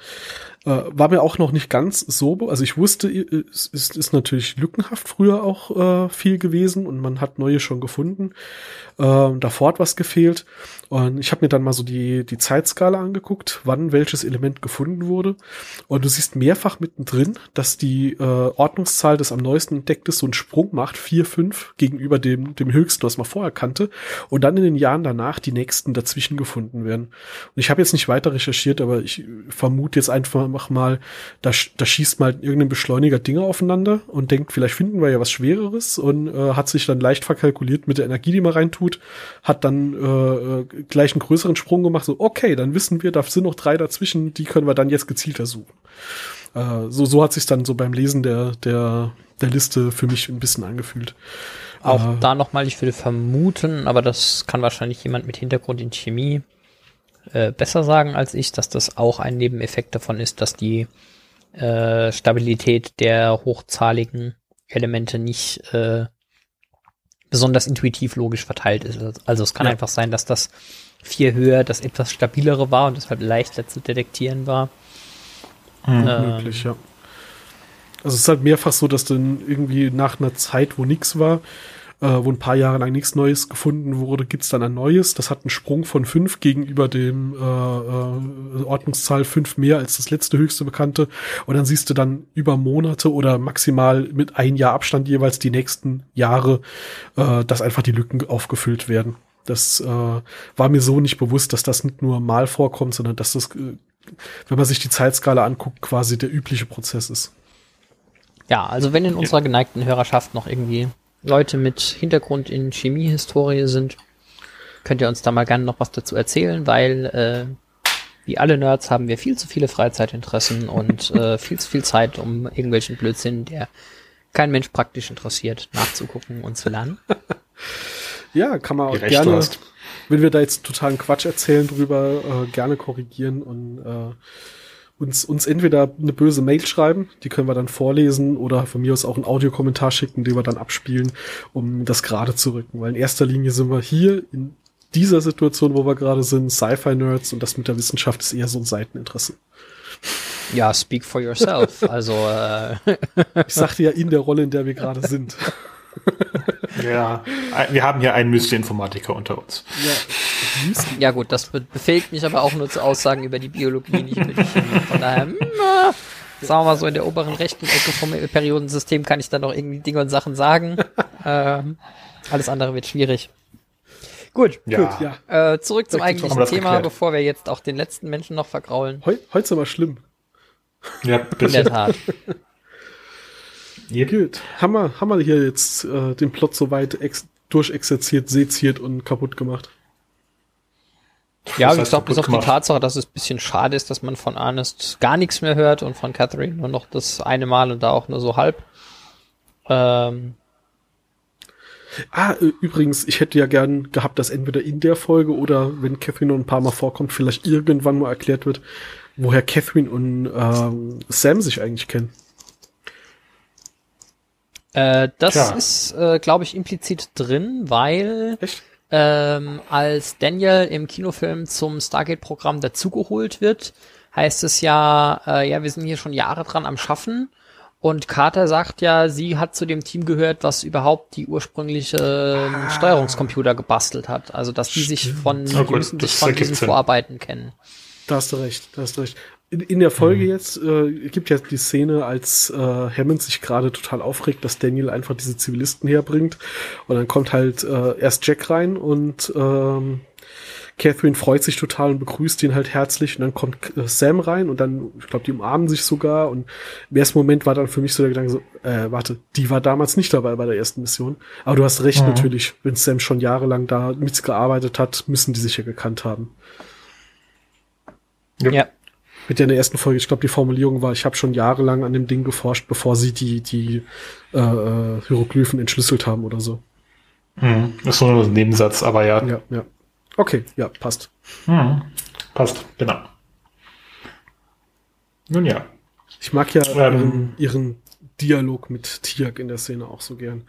äh, war mir auch noch nicht ganz so, also ich wusste, äh, es ist, ist natürlich lückenhaft früher auch äh, viel gewesen und man hat neue schon gefunden. Ähm, davor hat was gefehlt. Und ich habe mir dann mal so die, die Zeitskala angeguckt, wann welches Element gefunden wurde. Und du siehst mehrfach mittendrin, dass die äh, Ordnungszahl des am neuesten entdeckt ist, so einen Sprung macht, 4, 5 gegenüber dem, dem höchsten, was man vorher kannte. Und dann in den Jahren danach die nächsten dazwischen gefunden werden. Und ich habe jetzt nicht weiter recherchiert, aber ich vermute jetzt einfach mal, da, da schießt mal irgendein Beschleuniger Dinge aufeinander und denkt, vielleicht finden wir ja was Schwereres und äh, hat sich dann leicht verkalkuliert mit der Energie, die man reintut, hat dann äh, äh, gleich einen größeren Sprung gemacht, so, okay, dann wissen wir, da sind noch drei dazwischen, die können wir dann jetzt gezielter suchen. Äh, so, so hat sich dann so beim Lesen der, der, der Liste für mich ein bisschen angefühlt. Auch Äh, da nochmal, ich würde vermuten, aber das kann wahrscheinlich jemand mit Hintergrund in Chemie äh, besser sagen als ich, dass das auch ein Nebeneffekt davon ist, dass die äh, Stabilität der hochzahligen Elemente nicht äh, besonders intuitiv logisch verteilt ist. Also es kann Ja. einfach sein, dass das vier höher das etwas stabilere war und deshalb leichter zu detektieren war. Hm. Ähm, möglich, ja. Also es ist halt mehrfach so, dass dann irgendwie nach einer Zeit, wo nichts war, äh, wo ein paar Jahre lang nichts Neues gefunden wurde, gibt's dann ein neues. Das hat einen Sprung von fünf gegenüber dem äh, äh, Ordnungszahl fünf mehr als das letzte höchste bekannte. Und dann siehst du dann über Monate oder maximal mit ein Jahr Abstand jeweils die nächsten Jahre, äh, dass einfach die Lücken aufgefüllt werden. Das äh, war mir so nicht bewusst, dass das nicht nur mal vorkommt, sondern dass das, äh, wenn man sich die Zeitskala anguckt, quasi der übliche Prozess ist. Ja, also wenn in unserer geneigten Hörerschaft noch irgendwie Leute mit Hintergrund in Chemiehistorie sind, könnt ihr uns da mal gerne noch was dazu erzählen, weil äh, wie alle Nerds haben wir viel zu viele Freizeitinteressen und äh, viel zu viel Zeit, um irgendwelchen Blödsinn, der kein Mensch praktisch interessiert, nachzugucken und zu lernen. Ja, kann man auch gerne, wenn wir da jetzt totalen Quatsch erzählen drüber, äh, gerne korrigieren und äh, uns, uns entweder eine böse Mail schreiben, die können wir dann vorlesen, oder von mir aus auch einen Audiokommentar schicken, den wir dann abspielen, um das gerade zu rücken. Weil in erster Linie sind wir hier in dieser Situation, wo wir gerade sind, Sci-Fi-Nerds und das mit der Wissenschaft ist eher so ein Seiteninteresse. Ja, speak for yourself. Also äh ich sagte ja in der Rolle, in der wir gerade sind. Ja, wir haben hier einen Mystery-Informatiker unter uns. Ja. ja gut, das befähigt mich aber auch nur zu Aussagen über die Biologie, nicht über die Chemie. Von daher, na, sagen wir mal so, in der oberen rechten Ecke vom Periodensystem kann ich dann noch irgendwie Dinge und Sachen sagen. ähm, alles andere wird schwierig. Gut, ja. Gut, ja. Äh, zurück zum eigentlichen Thema, geklärt. bevor wir jetzt auch den letzten Menschen noch vergraulen. Heu, heute ist aber schlimm. Ja, in der Tat. Yep. Gut. Haben wir, haben wir hier jetzt äh, den Plot soweit durchexerziert, seziert und kaputt gemacht? Ja, wie gesagt, bis auf die Tatsache, dass es ein bisschen schade ist, dass man von Ernest gar nichts mehr hört und von Catherine nur noch das eine Mal und da auch nur so halb. Ähm. Ah, übrigens, ich hätte ja gern gehabt, dass entweder in der Folge oder wenn Catherine noch ein paar Mal vorkommt, vielleicht irgendwann mal erklärt wird, woher Catherine und ähm, Sam sich eigentlich kennen. Äh, das Tja. ist, äh, glaube ich, implizit drin, weil ähm, als Daniel im Kinofilm zum Stargate-Programm dazugeholt wird, heißt es ja, äh, ja, wir sind hier schon Jahre dran am Schaffen. Und Carter sagt ja, sie hat zu dem Team gehört, was überhaupt die ursprüngliche ah. Steuerungscomputer gebastelt hat. Also, dass die sich von, oh, die müssen sich von diesen Vorarbeiten kennen. Da hast du recht, da hast du recht in, in der Folge mhm. jetzt äh, gibt ja die Szene, als äh, Hammond sich gerade total aufregt, dass Daniel einfach diese Zivilisten herbringt. Und dann kommt halt äh, erst Jack rein und ähm, Catherine freut sich total und begrüßt ihn halt herzlich. Und dann kommt äh, Sam rein und dann, ich glaube, die umarmen sich sogar. Und im ersten Moment war dann für mich so der Gedanke so, äh, warte, die war damals nicht dabei bei der ersten Mission. Aber du hast recht mhm. natürlich, wenn Sam schon jahrelang da mitgearbeitet hat, müssen die sich ja gekannt haben. Ja. ja mit der in der ersten Folge, ich glaube, die Formulierung war, ich habe schon jahrelang an dem Ding geforscht, bevor sie die, die äh, äh Hieroglyphen entschlüsselt haben oder so. Mhm. Das ist nur ein Nebensatz, aber ja. Ja, ja. Okay, ja, passt. Mhm. Passt, genau. Nun ja. Ich mag ja ähm, ihren, ihren Dialog mit Tiak in der Szene auch so gern.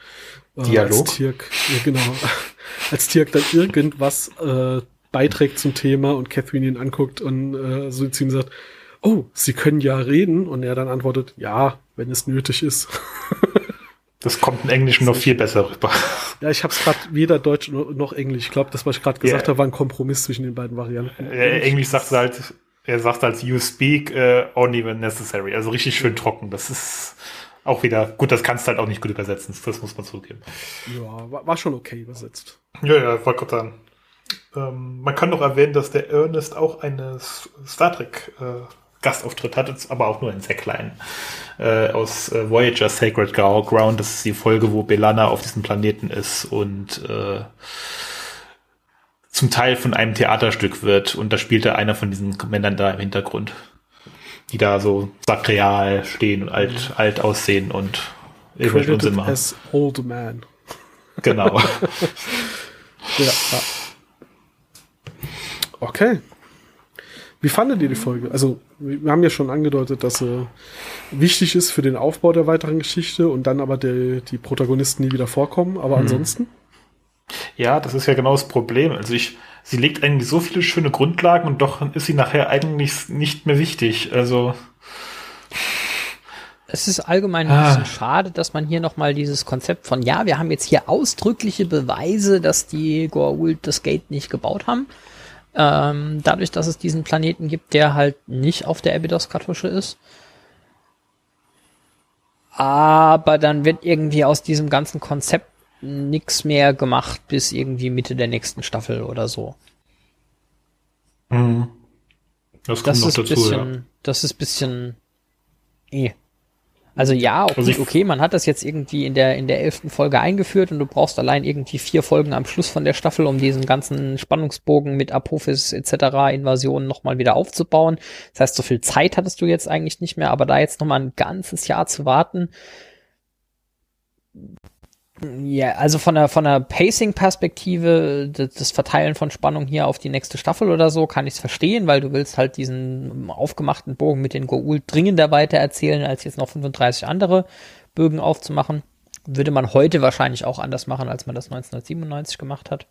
Äh, Dialog? Als Tirk, ja, genau. als Tiak dann irgendwas äh, beiträgt zum Thema und Catherine ihn anguckt und äh, so zu ihm sagt, oh, Sie können ja reden. Und er dann antwortet, ja, wenn es nötig ist. das kommt in Englisch noch viel besser rüber. Ja, ich habe es gerade weder Deutsch noch Englisch. Ich glaube, das, was ich gerade gesagt yeah. habe, war ein Kompromiss zwischen den beiden Varianten. Äh, Englisch sagt halt, er sagt halt, you speak uh, only when necessary. Also richtig schön trocken. Das ist auch wieder, gut, das kannst du halt auch nicht gut übersetzen. Das muss man zugeben. Ja, war, war schon okay übersetzt. Ja, ja, sagen. Ähm, man kann noch erwähnen, dass der Ernest auch eine Star Trek äh, Gastauftritt hat, aber auch nur in sehr kleinen. Äh, aus äh, Voyager Sacred Ground, das ist die Folge, wo Belana auf diesem Planeten ist und äh, zum Teil von einem Theaterstück wird und da spielt er einer von diesen Männern da im Hintergrund, die da so sakreal stehen und alt, mhm. alt aussehen und irgendwelche Unsinn machen. As old man. Genau. ja, ja. Okay. Wie fandet ihr die Folge? Also, wir haben ja schon angedeutet, dass sie wichtig ist für den Aufbau der weiteren Geschichte und dann aber die, die Protagonisten nie wieder vorkommen. Aber mhm. ansonsten? Ja, das ist ja genau das Problem. Also ich, sie legt eigentlich so viele schöne Grundlagen und doch ist sie nachher eigentlich nicht mehr wichtig. Also. Es ist allgemein ein bisschen ah. schade, dass man hier nochmal dieses Konzept von, ja, wir haben jetzt hier ausdrückliche Beweise, dass die Goa'uld das Gate nicht gebaut haben. Ähm, dadurch, dass es diesen Planeten gibt, der halt nicht auf der Abydos-Kartusche ist. Aber dann wird irgendwie aus diesem ganzen Konzept nichts mehr gemacht bis irgendwie Mitte der nächsten Staffel oder so. Mhm. Das, kommt das noch ist dazu, bisschen, ja. Das ist bisschen. Eh. Also ja, okay, also okay, man hat das jetzt irgendwie in der in der elften Folge eingeführt und du brauchst allein irgendwie vier Folgen am Schluss von der Staffel, um diesen ganzen Spannungsbogen mit Apophis etc. Invasionen nochmal wieder aufzubauen. Das heißt, so viel Zeit hattest du jetzt eigentlich nicht mehr, aber da jetzt nochmal ein ganzes Jahr zu warten, Ja, also von der, von der Pacing-Perspektive, das, Verteilen von Spannung hier auf die nächste Staffel oder so, kann ich es verstehen, weil du willst halt diesen aufgemachten Bogen mit den Goul dringender weiter erzählen, als jetzt noch 35 andere Bögen aufzumachen. Würde man heute wahrscheinlich auch anders machen, als man das 1997 gemacht hat.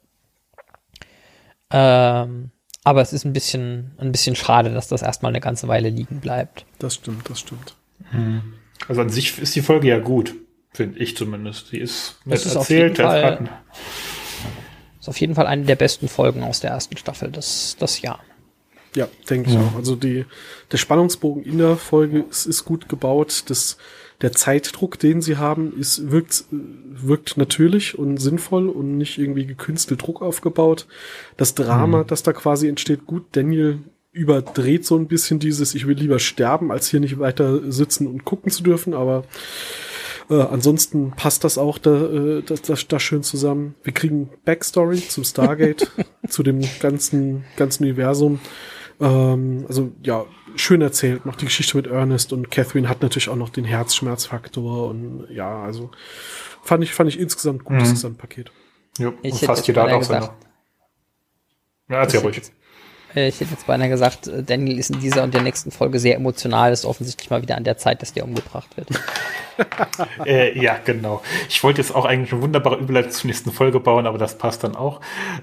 Ähm, aber es ist ein bisschen, ein bisschen schade, dass das erstmal eine ganze Weile liegen bleibt. Das stimmt, das stimmt. Also an sich ist die Folge ja gut. Finde ich zumindest. Die ist nett Das ist auf erzählt. jeden Fall- Ist auf jeden Fall eine der besten Folgen aus der ersten Staffel, das, das Jahr. Ja, denke ich auch. Also die, der Spannungsbogen in der Folge ist, ist gut gebaut. Das, der Zeitdruck, den sie haben, ist, wirkt, wirkt natürlich und sinnvoll und nicht irgendwie gekünstelt Druck aufgebaut. Das Drama, das da quasi entsteht, gut, Daniel überdreht so ein bisschen dieses, ich will lieber sterben, als hier nicht weiter sitzen und gucken zu dürfen, aber äh, ansonsten passt das auch da, äh, das, das, das schön zusammen. Wir kriegen Backstory zum Stargate, zu dem ganzen, ganzen Universum. Ähm, also ja, schön erzählt. Noch die Geschichte mit Ernest und Catherine hat natürlich auch noch den Herzschmerzfaktor und ja, also fand ich, fand ich insgesamt gutes Mhm. Gesamtpaket. Ja, Ich und hätte fast jeder hat auch seine. gesagt- Ja, erzähl ruhig. Ich hätte jetzt beinahe gesagt, äh, Daniel ist in dieser und der nächsten Folge sehr emotional, ist offensichtlich mal wieder an der Zeit, dass der umgebracht wird. Äh, ja, genau. Ich wollte jetzt auch eigentlich eine wunderbare Überleitung zur nächsten Folge bauen, aber das passt dann auch.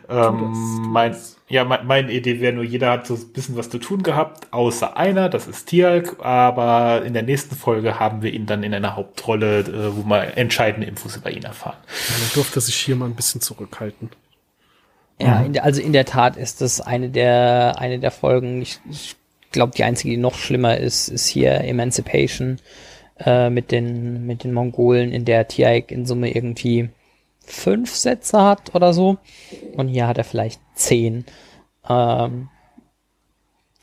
Ähm, mein, ja, mein, meine Idee wäre nur, jeder hat so ein bisschen was zu tun gehabt, außer einer, das ist Tialk, aber in der nächsten Folge haben wir ihn dann in einer Hauptrolle, äh, wo wir entscheidende Infos über ihn erfahren. Ja, dann durfte sich hier mal ein bisschen zurückhalten. Ja, in der, also in der Tat ist das eine der, eine der Folgen. Ich, ich glaube, die einzige, die noch schlimmer ist, ist hier Emancipation äh, mit den, mit den Mongolen, in der Tiaik in Summe irgendwie fünf Sätze hat oder so. Und hier hat er vielleicht zehn. Ähm,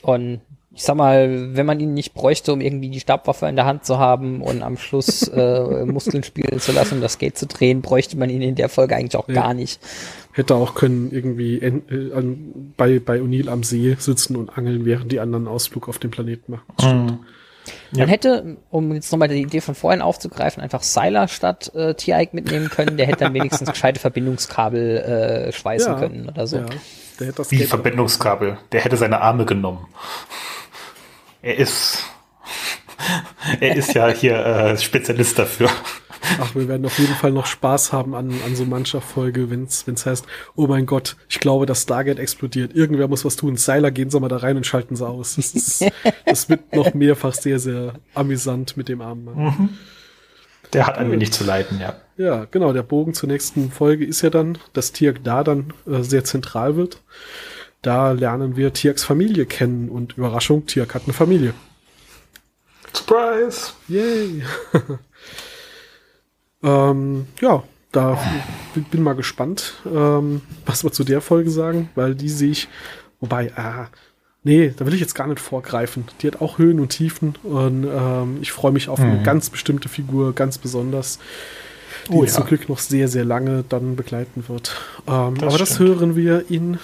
und ich sag mal, wenn man ihn nicht bräuchte, um irgendwie die Stabwaffe in der Hand zu haben und am Schluss äh, Muskeln spielen zu lassen, um das Gate zu drehen, bräuchte man ihn in der Folge eigentlich auch Ja. gar nicht. Hätte auch können irgendwie en, äh, an, bei, bei O'Neill am See sitzen und angeln, während die anderen einen Ausflug auf den Planeten machen. Mhm. Ja. Man hätte, um jetzt nochmal die Idee von vorhin aufzugreifen, einfach Sylar statt äh, T-Ike mitnehmen können. Der hätte dann wenigstens gescheite Verbindungskabel äh, schweißen Ja. können oder so. Ja, der hätte das Wie Geld- Verbindungskabel. Der hätte seine Arme genommen. Er ist, er ist ja hier äh, Spezialist dafür. Ach, wir werden auf jeden Fall noch Spaß haben an, an so mancher Folge, wenn es heißt, oh mein Gott, ich glaube, das Stargate explodiert. Irgendwer muss was tun. Seiler, gehen Sie mal da rein und schalten Sie aus. Das, ist, das wird noch mehrfach sehr, sehr amüsant mit dem armen Mann. Der hat ein wenig zu leiden, ja. Ja, genau. Der Bogen zur nächsten Folge ist ja dann, dass Tiak da dann äh, sehr zentral wird. Da lernen wir Tiaks Familie kennen und Überraschung, Tiak hat eine Familie. Surprise! Yay! ähm, ja, da bin, mal gespannt, ähm, was wir zu der Folge sagen, weil die sehe ich, wobei, ah, nee, da will ich jetzt gar nicht vorgreifen. Die hat auch Höhen und Tiefen und ähm, ich freue mich auf eine Mhm. ganz bestimmte Figur, ganz besonders, die Oh uns ja. zum Glück noch sehr, sehr lange dann begleiten wird. Ähm, Das aber das stimmt. hören wir in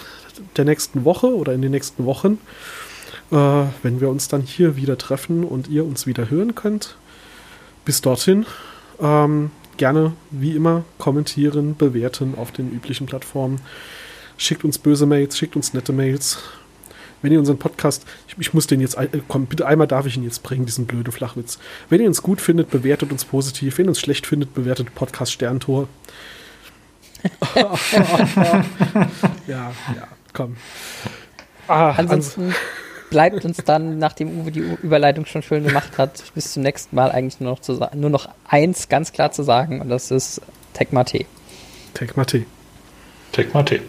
der nächsten Woche oder in den nächsten Wochen, äh, wenn wir uns dann hier wieder treffen und ihr uns wieder hören könnt. Bis dorthin ähm, gerne wie immer kommentieren, bewerten auf den üblichen Plattformen. Schickt uns böse Mails, schickt uns nette Mails. Wenn ihr unseren Podcast, ich, ich muss den jetzt, äh, komm, bitte einmal darf ich ihn jetzt bringen, diesen blöden Flachwitz. Wenn ihr uns gut findet, bewertet uns positiv. Wenn ihr uns schlecht findet, bewertet Podcast Sterntor. ja, ja, komm. Ah, Ansonsten bleibt uns dann, nachdem Uwe die U- Überleitung schon schön gemacht hat, bis zum nächsten Mal eigentlich nur noch, zu sa- nur noch eins ganz klar zu sagen und das ist Tecma T. Take Mate. Take mal Tee.